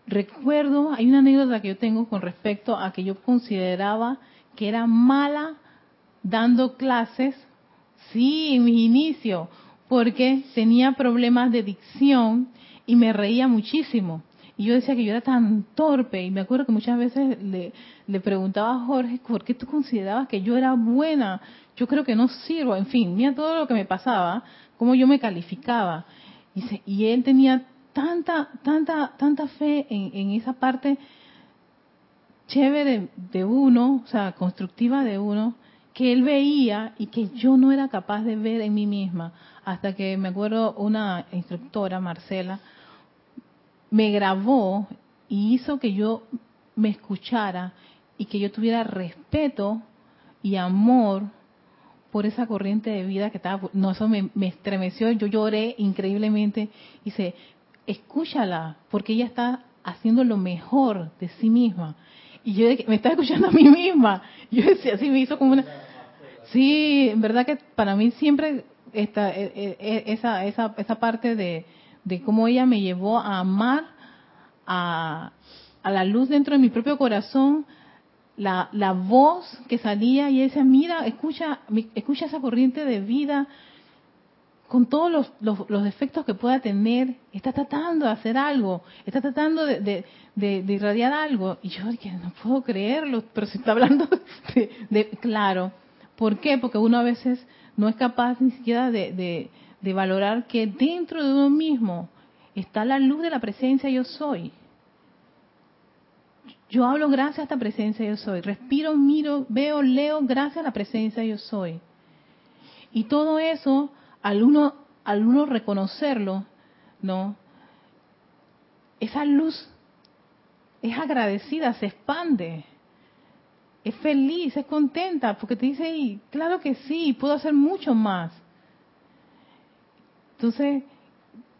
Recuerdo, hay una anécdota que yo tengo con respecto a que yo consideraba que era mala dando clases, sí, en mi inicio, porque tenía problemas de dicción y me reía muchísimo. Y yo decía que yo era tan torpe y me acuerdo que muchas veces le, le preguntaba a Jorge, ¿por qué tú considerabas que yo era buena? Yo creo que no sirvo, en fin, mira todo lo que me pasaba, cómo yo me calificaba. Y, y él tenía tanta, tanta, tanta fe en, esa parte chévere de uno, o sea, constructiva de uno, que él veía y que yo no era capaz de ver en mí misma. Hasta que me acuerdo una instructora, Marcela, me grabó y hizo que yo me escuchara y que yo tuviera respeto y amor por esa corriente de vida que estaba, no, eso me, estremeció, yo lloré increíblemente y dice, escúchala, porque ella está haciendo lo mejor de sí misma. Y yo me estaba escuchando a mí misma. Yo decía, así me hizo como una... Sí, en verdad que para mí siempre esta, e, e, e, esa, esa, esa parte de, de cómo ella me llevó a amar a, a la luz dentro de mi propio corazón, la, la voz que salía y ella decía, mira, escucha, escucha esa corriente de vida con todos los, los, los, defectos que pueda tener, está tratando de hacer algo, está tratando de, de, irradiar algo. Y yo dije, no puedo creerlo, pero se está hablando de, claro. ¿Por qué? Porque uno a veces no es capaz ni siquiera de valorar que dentro de uno mismo está la luz de la presencia yo soy. Yo hablo gracias a esta presencia yo soy. Respiro, miro, veo, leo gracias a la presencia yo soy. Y todo eso al uno, reconocerlo, ¿no? Esa luz es agradecida, se expande, es feliz, es contenta, porque te dice, claro que sí, puedo hacer mucho más. Entonces,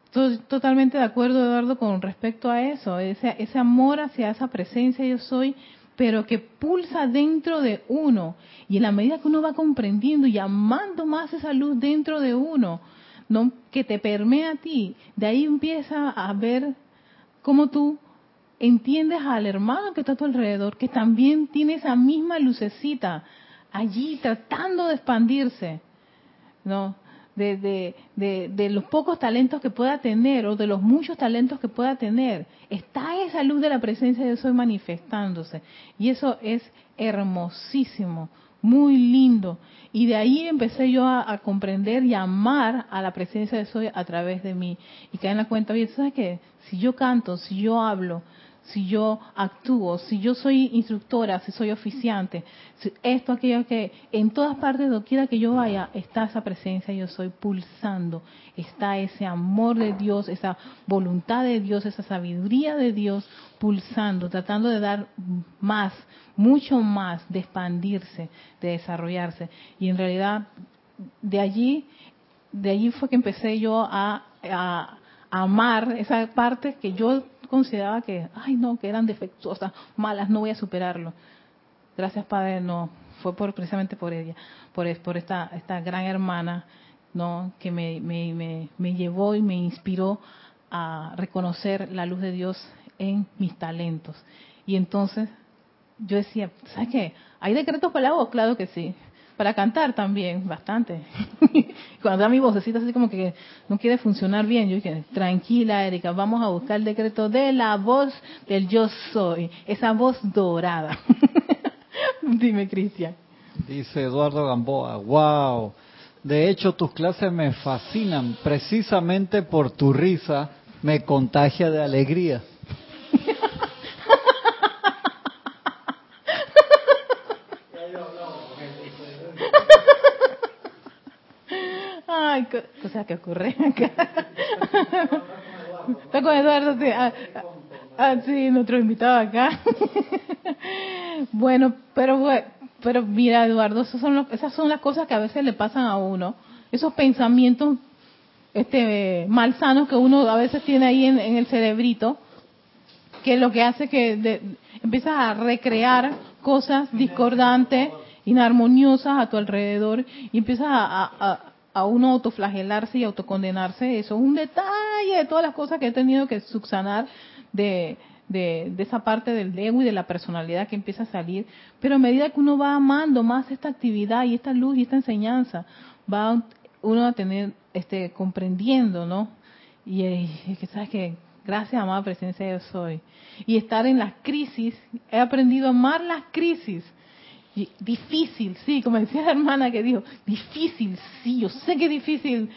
estoy totalmente de acuerdo, Eduardo, con respecto a eso, ese, ese amor hacia esa presencia yo soy, pero que pulsa dentro de uno. Y en la medida que uno va comprendiendo y amando más esa luz dentro de uno, ¿no? que te permea a ti, de ahí empieza a ver cómo tú entiendes al hermano que está a tu alrededor, que también tiene esa misma lucecita allí tratando de expandirse, ¿no? De, de, de, los pocos talentos que pueda tener o de los muchos talentos que pueda tener. Está esa luz de la presencia de Soy manifestándose. Y eso es hermosísimo, muy lindo. Y de ahí empecé yo a, comprender y amar a la presencia de Soy a través de mí. Y caer en la cuenta, oye, ¿sabes qué? Si yo canto, si yo hablo, si yo actúo, si yo soy instructora, si soy oficiante, esto, aquello que en todas partes, quiera que yo vaya, está esa presencia, yo soy pulsando, está ese amor de Dios, esa voluntad de Dios, esa sabiduría de Dios pulsando, tratando de dar más, mucho más, de expandirse, de desarrollarse. Y en realidad, de allí, de allí fue que empecé yo a, a amar esa parte que yo consideraba que, ay no, que eran defectuosas, malas, no voy a superarlo. Gracias Padre, no, fue por, precisamente por ella, por, por esta, esta gran hermana, no, que me, me, me, llevó y me inspiró a reconocer la luz de Dios en mis talentos. Y entonces yo decía, ¿sabes qué? ¿Hay decretos para la voz? Claro que sí. Para cantar también, bastante. Cuando da mi vocecita así como que no quiere funcionar bien, yo dije, tranquila Erika, vamos a buscar el decreto de la voz del yo soy, esa voz dorada. Dime, Cristian. Dice Eduardo Gamboa, wow, de hecho tus clases me fascinan, precisamente por tu risa me contagia de alegría. Cosa que ocurre acá. Está con Eduardo, sí. Ah, ah, sí, nuestro invitado acá. bueno, pero pero mira, Eduardo, esas son, esas son las cosas que a veces le pasan a uno. Esos pensamientos este malsanos que uno a veces tiene ahí en, el cerebrito, que lo que hace que de, empiezas a recrear cosas discordantes, inarmoniosas a tu alrededor y empiezas a uno autoflagelarse y autocondenarse, eso es un detalle de todas las cosas que he tenido que subsanar de, de, esa parte del ego y de la personalidad que empieza a salir. Pero a medida que uno va amando más esta actividad y esta luz y esta enseñanza, va uno a tener, este, comprendiendo, ¿no? Y es que sabes que Gracias, amada presencia yo soy. Y estar en las crisis, he aprendido a amar las crisis. Difícil, sí, como decía la hermana que dijo, difícil, sí, yo sé que es difícil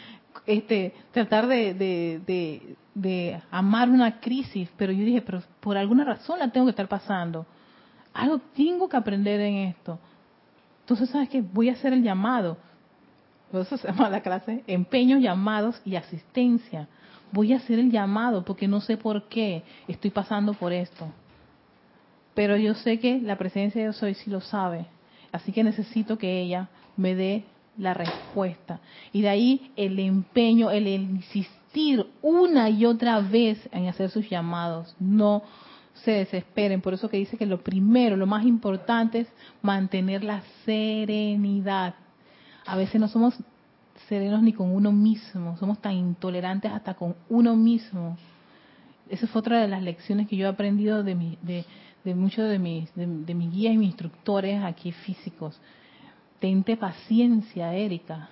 este, tratar de, de, de, amar una crisis, pero yo dije, pero por alguna razón la tengo que estar pasando. Algo tengo que aprender en esto. Entonces, ¿sabes qué? Voy a hacer el llamado. Eso se llama la clase, empeños, llamados y asistencia voy a hacer el llamado porque no sé por qué estoy pasando por esto. Pero yo sé que la presencia de Dios hoy sí lo sabe. Así que necesito que ella me dé la respuesta. Y de ahí el empeño, el insistir una y otra vez en hacer sus llamados. No se desesperen. Por eso que dice que lo primero, lo más importante es mantener la serenidad. A veces no somos serenos ni con uno mismo, somos tan intolerantes hasta con uno mismo. Esa fue otra de las lecciones que yo he aprendido de, mi, de, muchos de mis, de, mis guías y mis instructores aquí físicos. Tente paciencia, Erika.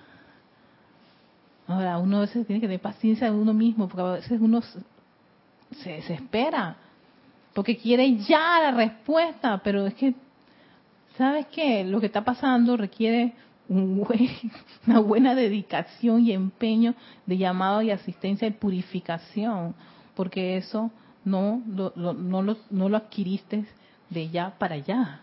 Ahora, uno a veces tiene que tener paciencia de uno mismo, porque a veces uno se desespera, porque quiere ya la respuesta, pero es que, ¿sabes qué? Lo que está pasando requiere una buena dedicación y empeño de llamado y asistencia y purificación, porque eso no lo, lo, no lo adquiriste de ya para allá.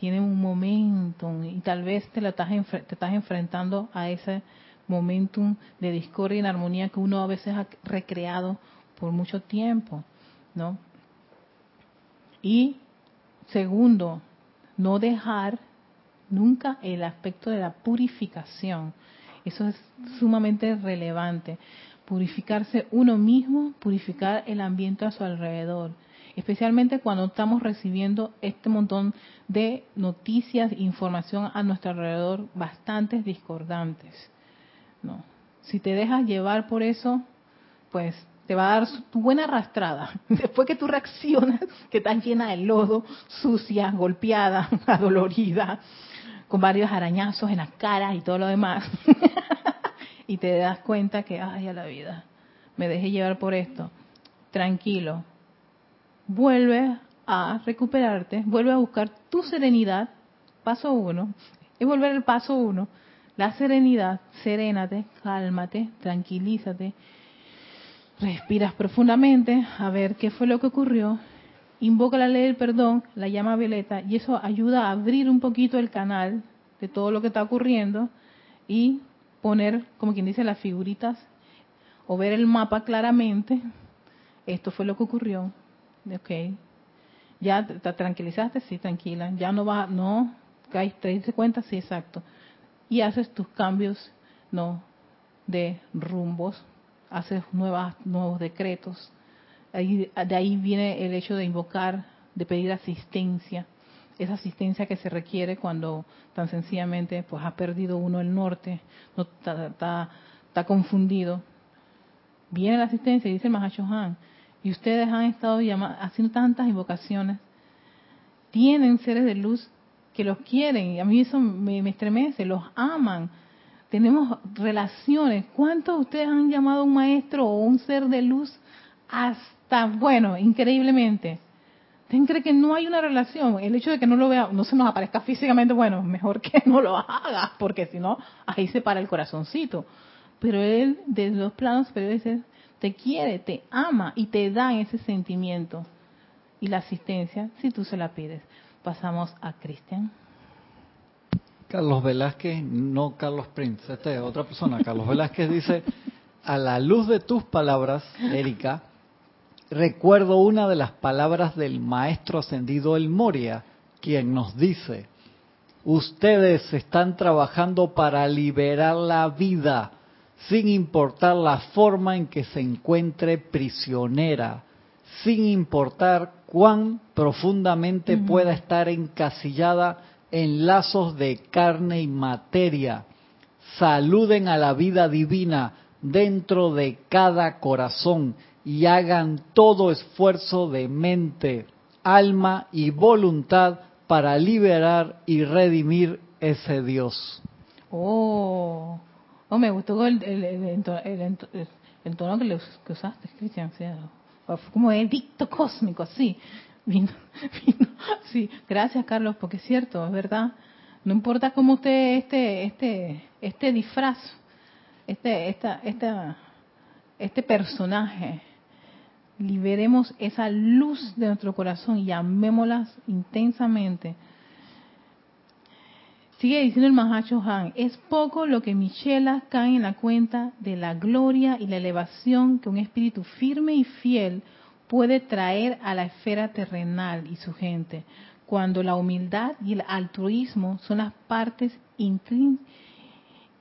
Tiene un momento y tal vez te, estás, te estás enfrentando a ese momentum de discordia y inarmonía que uno a veces ha recreado por mucho tiempo, ¿no? Y segundo, no dejar nunca el aspecto de la purificación. Eso es sumamente relevante. Purificarse uno mismo, purificar el ambiente a su alrededor. Especialmente cuando estamos recibiendo este montón de noticias información a nuestro alrededor bastantes discordantes. No. Si te dejas llevar por eso, pues te va a dar tu buena arrastrada. Después que tú reaccionas, que estás llena de lodo, sucia, golpeada, adolorida, con varios arañazos en la cara y todo lo demás. y te das cuenta que, ay, a la vida, me dejé llevar por esto. Tranquilo. Vuelve a recuperarte, vuelve a buscar tu serenidad. Paso uno. Es volver al paso uno. La serenidad, serénate, cálmate, tranquilízate. Respiras profundamente a ver qué fue lo que ocurrió invoca la ley del perdón, la llama violeta, y eso ayuda a abrir un poquito el canal de todo lo que está ocurriendo y poner, como quien dice, las figuritas o ver el mapa claramente. Esto fue lo que ocurrió. Ok. ¿Ya te tranquilizaste? Sí, tranquila. Ya no va, no, te diste cuenta, sí, exacto. Y haces tus cambios, no, de rumbos, haces nuevas, nuevos decretos, de ahí viene el hecho de invocar, de pedir asistencia, esa asistencia que se requiere cuando tan sencillamente pues ha perdido uno el norte, no está, confundido. Viene la asistencia, dice el Han, y ustedes han estado haciendo tantas invocaciones, tienen seres de luz que los quieren, y a mí eso me, me estremece, los aman, tenemos relaciones. ¿Cuántos de ustedes han llamado a un maestro o un ser de luz hasta, bueno, increíblemente. ¿Usted cree que no hay una relación? El hecho de que no lo vea, no se nos aparezca físicamente, bueno, mejor que no lo haga, porque si no, ahí se para el corazoncito. Pero él, desde los planos superiores, te quiere, te ama y te da ese sentimiento. Y la asistencia, si tú se la pides. Pasamos a Cristian. Carlos Velázquez, no Carlos Prince, esta es otra persona. Carlos Velázquez dice, a la luz de tus palabras, Erika, recuerdo una de las palabras del maestro ascendido El Moria, quien nos dice, ustedes están trabajando para liberar la vida, sin importar la forma en que se encuentre prisionera, sin importar cuán profundamente pueda estar encasillada en lazos de carne y materia. Saluden a la vida divina dentro de cada corazón y hagan todo esfuerzo de mente, alma y voluntad para liberar y redimir ese Dios. Oh, oh me gustó el, el, tono que, usaste, Cristian. como edicto cósmico, así. Sí, gracias Carlos, porque es cierto, es verdad. No importa cómo usted este, este, este disfraz, este, esta, esta, este personaje, liberemos esa luz de nuestro corazón y amémoslas intensamente. Sigue diciendo el Mahacho Han, es poco lo que Michela cae en la cuenta de la gloria y la elevación que un espíritu firme y fiel puede traer a la esfera terrenal y su gente, cuando la humildad y el altruismo son las partes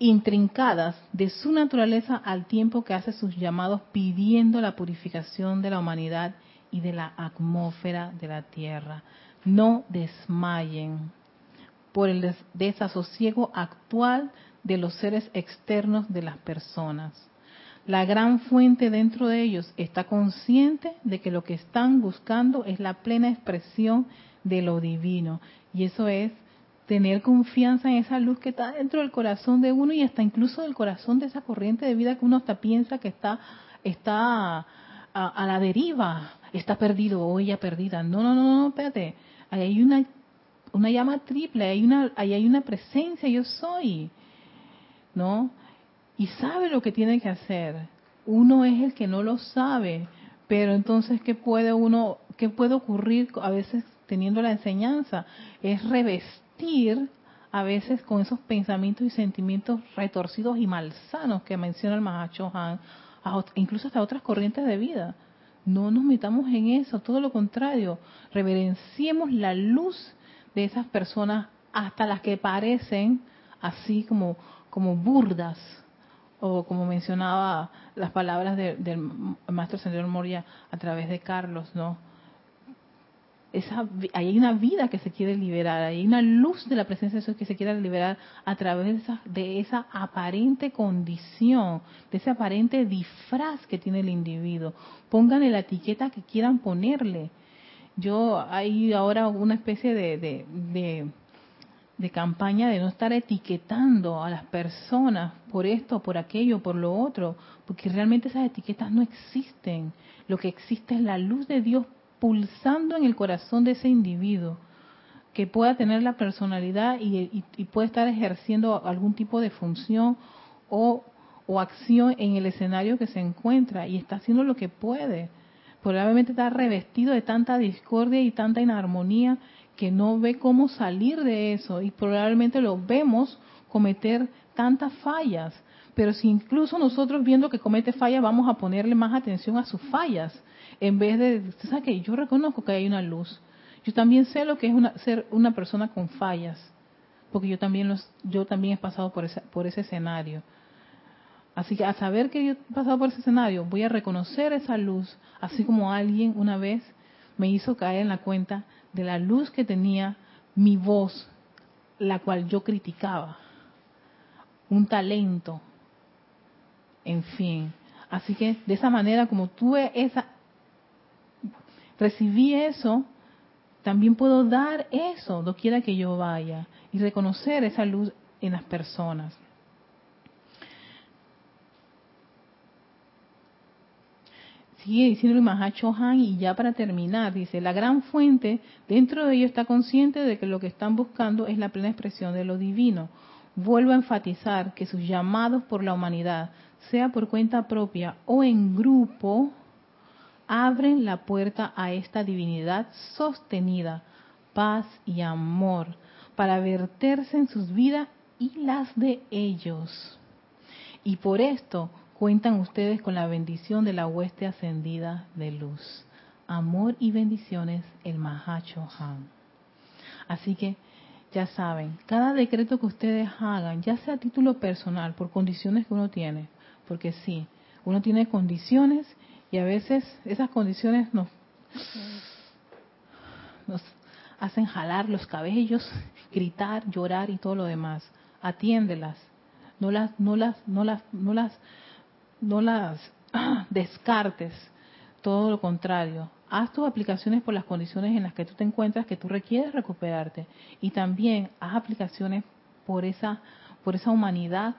intrincadas de su naturaleza al tiempo que hace sus llamados pidiendo la purificación de la humanidad y de la atmósfera de la tierra. No desmayen por el desasosiego actual de los seres externos de las personas. La gran fuente dentro de ellos está consciente de que lo que están buscando es la plena expresión de lo divino. Y eso es tener confianza en esa luz que está dentro del corazón de uno y hasta incluso del corazón de esa corriente de vida que uno hasta piensa que está, está a, la deriva, está perdido o ella perdida. No, no, no, no, espérate. Hay una una llama triple, hay una, ahí hay una presencia, yo soy, ¿no? Y sabe lo que tiene que hacer. Uno es el que no lo sabe, pero entonces, ¿qué puede uno, qué puede ocurrir a veces teniendo la enseñanza? Es revestir a veces con esos pensamientos y sentimientos retorcidos y malsanos que menciona el Mahacho Han, incluso hasta otras corrientes de vida. No nos metamos en eso, todo lo contrario, reverenciemos la luz de esas personas hasta las que parecen así como, como burdas, o como mencionaba las palabras del maestro señor Moria a través de Carlos, ¿no? Esa, hay una vida que se quiere liberar, hay una luz de la presencia de Dios que se quiere liberar a través de esa, de esa aparente condición, de ese aparente disfraz que tiene el individuo. Pónganle la etiqueta que quieran ponerle, yo hay ahora una especie de, de, campaña de no estar etiquetando a las personas por esto, por aquello, por lo otro, porque realmente esas etiquetas no existen. Lo que existe es la luz de Dios pulsando en el corazón de ese individuo que pueda tener la personalidad y, puede estar ejerciendo algún tipo de función o, o, acción en el escenario que se encuentra y está haciendo lo que puede probablemente está revestido de tanta discordia y tanta inarmonía que no ve cómo salir de eso y probablemente lo vemos cometer tantas fallas. Pero si incluso nosotros viendo que comete fallas vamos a ponerle más atención a sus fallas, en vez de, ¿sabes qué? Yo reconozco que hay una luz. Yo también sé lo que es ser una persona con fallas, porque yo también los, yo también he pasado por ese, por ese escenario. Así que a saber que yo he pasado por ese escenario, voy a reconocer esa luz, así como alguien una vez me hizo caer en la cuenta de la luz que tenía mi voz, la cual yo criticaba. Un talento, en fin. Así que de esa manera, como tuve esa, recibí eso, también puedo dar eso, doquiera que yo vaya, y reconocer esa luz en las personas. sigue diciendo el Mahacho Han y ya para terminar, dice, la gran fuente dentro de ellos está consciente de que lo que están buscando es la plena expresión de lo divino. Vuelvo a enfatizar que sus llamados por la humanidad, sea por cuenta propia o en grupo, abren la puerta a esta divinidad sostenida, paz y amor, para verterse en sus vidas y las de ellos. Y por esto, cuentan ustedes con la bendición de la hueste ascendida de luz. Amor y bendiciones, el Mahacho Han. Así que ya saben, cada decreto que ustedes hagan, ya sea a título personal, por condiciones que uno tiene, porque sí, uno tiene condiciones y a veces esas condiciones nos, nos hacen jalar los cabellos, gritar, llorar y todo lo demás. Atiéndelas, no las, no las, no las, no las no las descartes, todo lo contrario. Haz tus aplicaciones por las condiciones en las que tú te encuentras que tú requieres recuperarte y también haz aplicaciones por esa por esa humanidad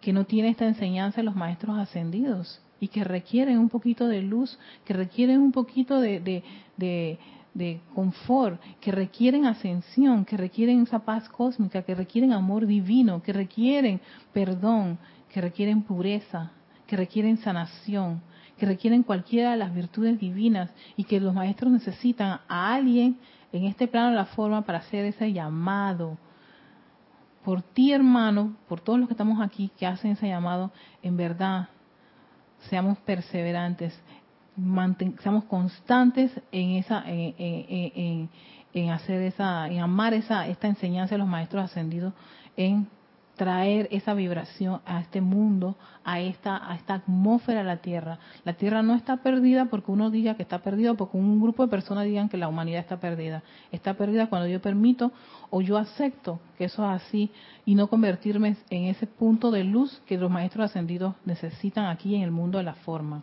que no tiene esta enseñanza de los maestros ascendidos, y que requieren un poquito de luz, que requieren un poquito de, de, de, confort, que requieren ascensión, que requieren esa paz cósmica, que requieren amor divino, que requieren perdón, que requieren pureza, que requieren sanación, que requieren cualquiera de las virtudes divinas y que los maestros necesitan a alguien en este plano de la forma para hacer ese llamado. Por ti, hermano, por todos los que estamos aquí que hacen ese llamado, en verdad, seamos perseverantes, seamos constantes en esa, en, en, hacer esa, en amar esa, esta enseñanza de los maestros ascendidos, en traer esa vibración a este mundo, a esta, a esta atmósfera de la Tierra. La Tierra no está perdida porque uno diga que está perdida, porque un grupo de personas digan que la humanidad está perdida. Está perdida cuando yo permito o yo acepto que eso es así y no convertirme en ese punto de luz que los maestros ascendidos necesitan aquí en el mundo de la forma.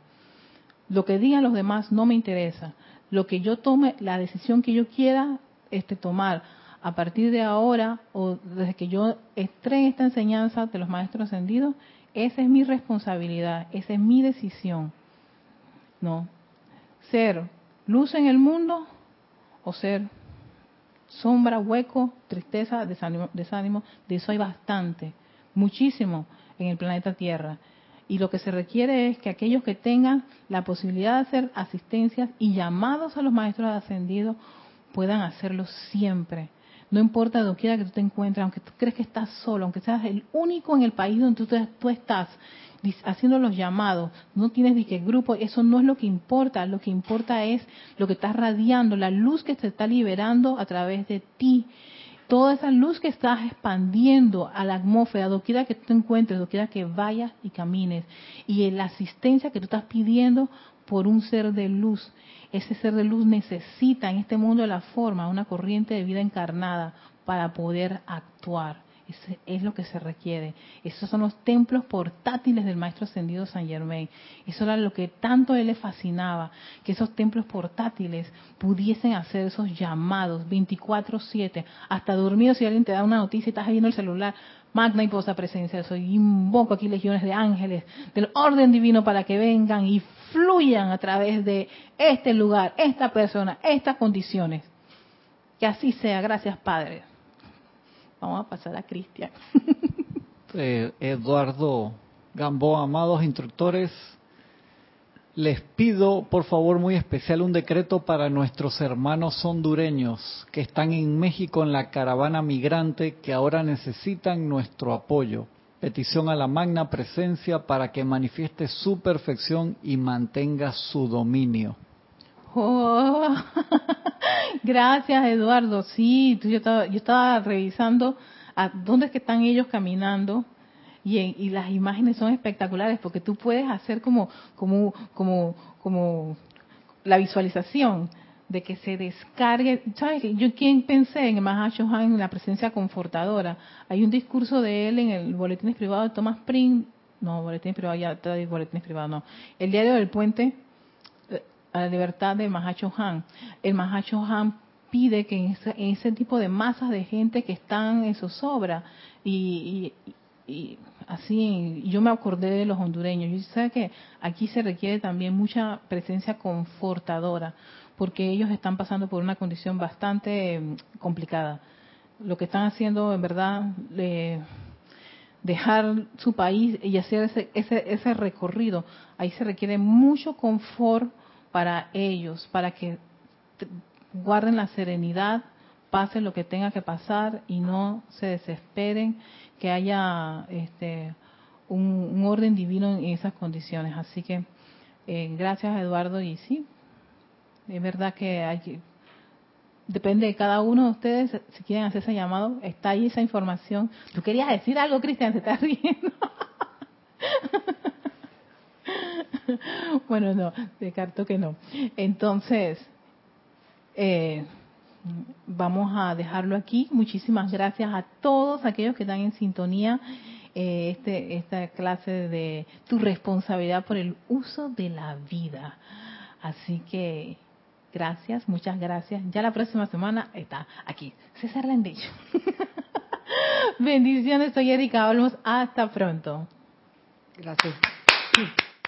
Lo que digan los demás no me interesa. Lo que yo tome, la decisión que yo quiera este, tomar a partir de ahora o desde que yo esté esta enseñanza de los maestros ascendidos, esa es mi responsabilidad, esa es mi decisión. No. Ser luz en el mundo o ser sombra, hueco, tristeza, desánimo, desánimo, de eso hay bastante, muchísimo en el planeta Tierra. Y lo que se requiere es que aquellos que tengan la posibilidad de hacer asistencias y llamados a los maestros ascendidos puedan hacerlo siempre no importa donde quiera que tú te encuentres, aunque tú crees que estás solo, aunque seas el único en el país donde tú, estás haciendo los llamados, no tienes ni qué grupo, eso no es lo que importa, lo que importa es lo que estás radiando, la luz que se está liberando a través de ti. Toda esa luz que estás expandiendo a la atmósfera, quiera que tú te encuentres, quiera que vayas y camines, y la asistencia que tú estás pidiendo por un ser de luz ese ser de luz necesita en este mundo la forma una corriente de vida encarnada para poder actuar. Eso es lo que se requiere. Esos son los templos portátiles del Maestro Ascendido San Germain. Eso era lo que tanto a él le fascinaba, que esos templos portátiles pudiesen hacer esos llamados 24/7, hasta dormido si alguien te da una noticia y estás viendo el celular, magna y posa presencia, soy invoco aquí legiones de ángeles del orden divino para que vengan y fluyan a través de este lugar, esta persona, estas condiciones. Que así sea, gracias Padre. Vamos a pasar a Cristian. Eh, Eduardo Gamboa, amados instructores, les pido por favor muy especial un decreto para nuestros hermanos hondureños que están en México en la caravana migrante que ahora necesitan nuestro apoyo. Petición a la magna presencia para que manifieste su perfección y mantenga su dominio. Oh, gracias Eduardo. Sí, yo estaba, yo estaba revisando a dónde es que están ellos caminando y, y, las imágenes son espectaculares porque tú puedes hacer como, como, como, como la visualización de que se descargue. ¿Sabes? Yo quien pensé en Mahashohan en la presencia confortadora. Hay un discurso de él en el boletín privado de Thomas Pring. No, boletín privado, ya está boletín privado, no. El diario del puente eh, a la libertad de Mahashohan. El Mahashohan pide que en ese, tipo de masas de gente que están en zozobra y, y, y así yo me acordé de los hondureños. Yo sé que aquí se requiere también mucha presencia confortadora, porque ellos están pasando por una condición bastante em, complicada. Lo que están haciendo, en verdad, dejar su país y hacer ese, ese, ese recorrido, ahí se requiere mucho confort para ellos, para que guarden la serenidad, pase lo que tenga que pasar y no se desesperen, que haya este, un, orden divino en esas condiciones. Así que eh, gracias Eduardo y sí, es verdad que depende de cada uno de ustedes si quieren hacer ese llamado, está ahí esa información. Tú querías decir algo, Cristian, se está riendo. bueno, no, descarto que no. Entonces, eh, vamos a dejarlo aquí. Muchísimas gracias a todos aquellos que están en sintonía. Eh, este, esta clase de tu responsabilidad por el uso de la vida. Así que Gracias, muchas gracias. Ya la próxima semana está aquí. César Landillo. Bendiciones, soy Erika Olmos. Hasta pronto. Gracias.